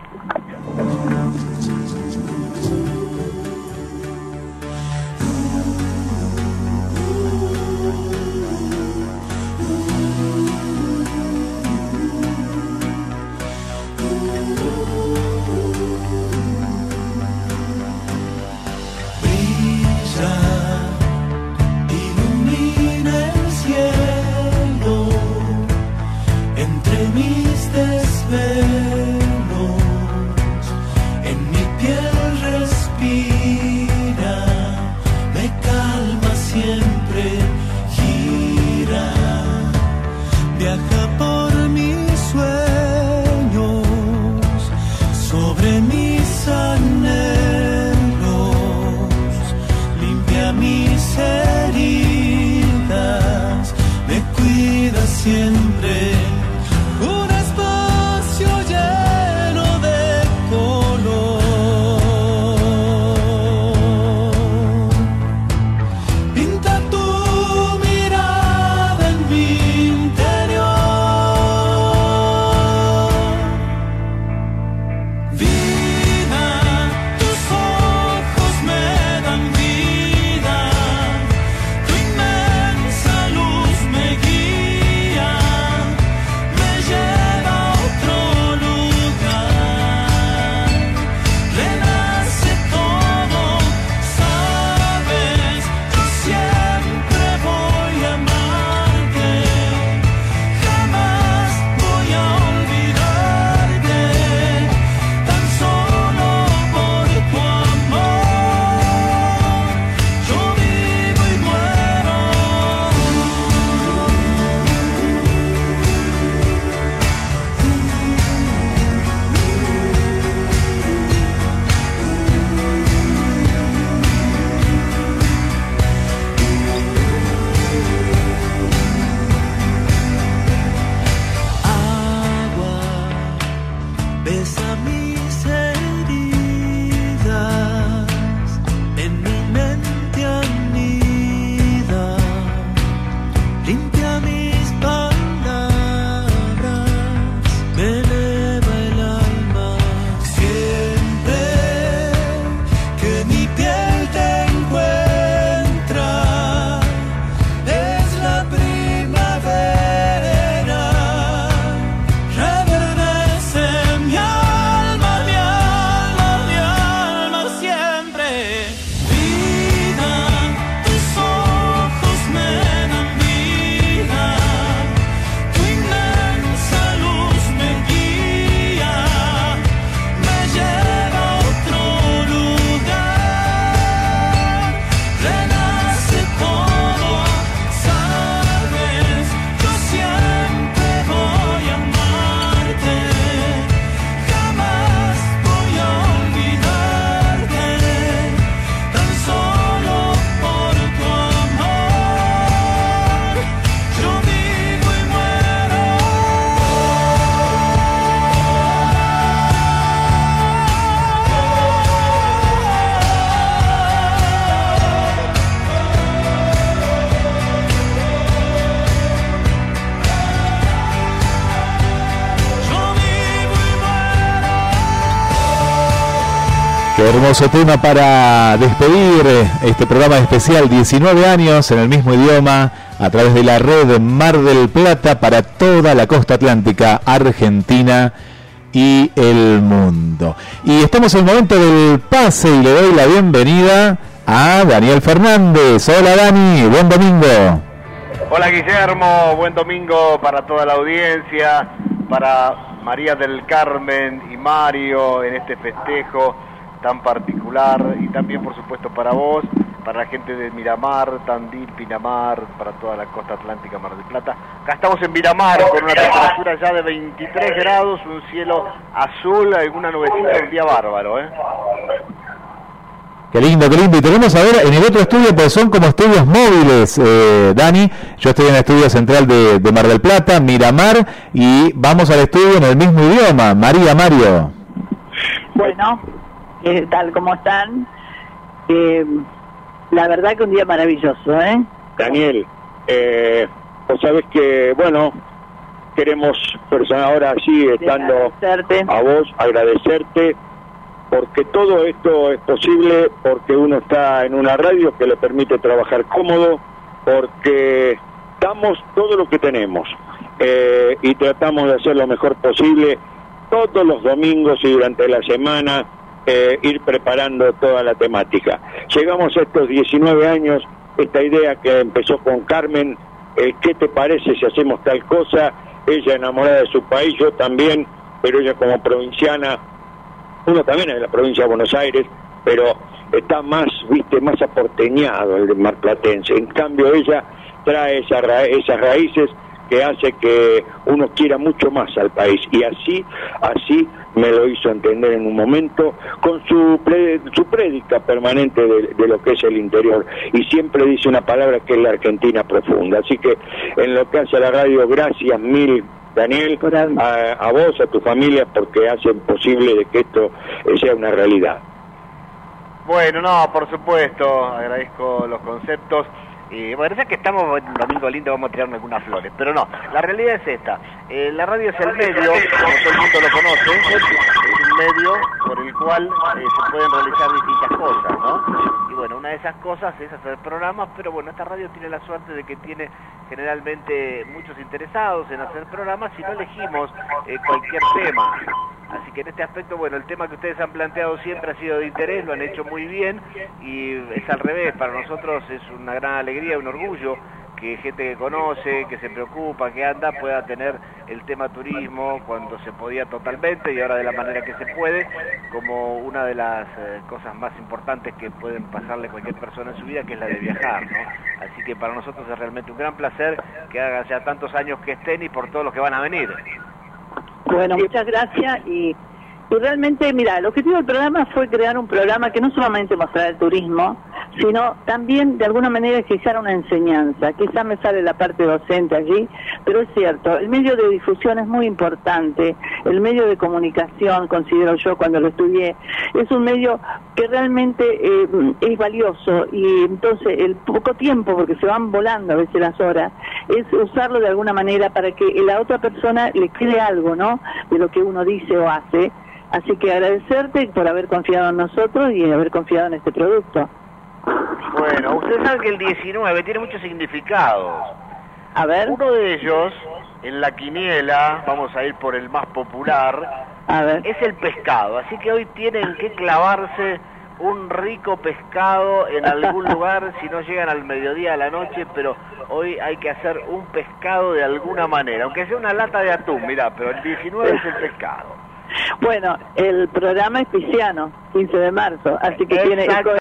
S9: Hermoso tema para despedir este programa especial 19 años en el mismo idioma a través de la red Mar del Plata para toda la costa atlántica, Argentina y el mundo. Y estamos en el momento del pase y le doy la bienvenida a Daniel Fernández. Hola Dani, buen domingo.
S46: Hola Guillermo, buen domingo para toda la audiencia, para María del Carmen y Mario en este festejo tan particular y también por supuesto para vos, para la gente de Miramar, Tandil, Pinamar, para toda la costa atlántica, Mar del Plata. Acá estamos en Miramar con una temperatura ya de 23 grados, un cielo azul, alguna nubecita, un día bárbaro, ¿eh?
S9: Qué lindo, qué lindo. Y tenemos a ver en el otro estudio, pues son como estudios móviles, eh, Dani. Yo estoy en el estudio central de, de Mar del Plata, Miramar, y vamos al estudio en el mismo idioma. María, Mario.
S5: Bueno, ¿qué tal? ¿Cómo están? Eh, la verdad que un día maravilloso, ¿eh?
S6: Daniel, eh, vos sabés que, bueno, queremos personas ahora sí, estando a vos, agradecerte, porque todo esto es posible porque uno está en una radio que le permite trabajar cómodo, porque damos todo lo que tenemos eh, y tratamos de hacer lo mejor posible todos los domingos y durante la semana eh, ir preparando toda la temática. Llegamos a estos 19 años, esta idea que empezó con Carmen, eh, ¿qué te parece si hacemos tal cosa? Ella enamorada de su país, yo también, pero ella como provinciana, uno también es de la provincia de Buenos Aires, pero está más, viste, más aporteñado el de marplatense. En cambio ella trae ra- esas raíces que hace que uno quiera mucho más al país y así así me lo hizo entender en un momento con su pre- su prédica permanente de, de lo que es el interior y siempre dice una palabra que es la Argentina profunda así que en lo que hace a la radio gracias mil Daniel, a, a vos, a tu familia, porque hacen posible de que esto eh, sea una realidad.
S46: Bueno, no, por supuesto, agradezco los conceptos. Y bueno, ya que estamos en un domingo lindo, vamos a tirarnos algunas flores. Pero no, la realidad es esta. Eh, la radio es el medio, como todo el mundo lo conoce, es un medio por el cual eh, se pueden realizar distintas cosas, ¿no? Y bueno, una de esas cosas es hacer programas, pero bueno, esta radio tiene la suerte de que tiene generalmente muchos interesados en hacer programas y no elegimos eh, cualquier tema. Así que en este aspecto, bueno, el tema que ustedes han planteado siempre ha sido de interés, lo han hecho muy bien y es al revés, para nosotros es una gran alegría, un orgullo que gente que conoce, que se preocupa, que anda, pueda tener el tema turismo cuando se podía totalmente y ahora de la manera que se puede, como una de las eh, cosas más importantes que pueden pasarle cualquier persona en su vida, que es la de viajar, ¿no? Así que para nosotros es realmente un gran placer que hagan ya tantos años que estén y por todos los que van a venir.
S5: Bueno, muchas gracias y, y realmente, mira, el objetivo del programa fue crear un programa que no solamente mostrara el turismo, sino también de alguna manera que hiciera una enseñanza. Quizá me sale la parte docente allí, pero es cierto, el medio de difusión es muy importante, el medio de comunicación, considero yo cuando lo estudié, es un medio que realmente eh, es valioso y entonces el poco tiempo, porque se van volando a veces las horas, es usarlo de alguna manera para que la otra persona le quede algo, ¿no? De lo que uno dice o hace. Así que agradecerte por haber confiado en nosotros y haber confiado en este producto.
S46: Bueno, usted sabe que el 19 tiene muchos significados.
S5: A ver.
S46: Uno de ellos, en la quiniela, vamos a ir por el más popular,
S5: a ver.
S46: es el pescado. Así que hoy tienen que clavarse un rico pescado en algún lugar, si no llegan al mediodía a la noche, pero hoy hay que hacer un pescado de alguna manera, aunque sea una lata de atún, mirá, pero el 19 es el pescado.
S5: Bueno, el programa es pisciano, 15 de marzo, así que tiene...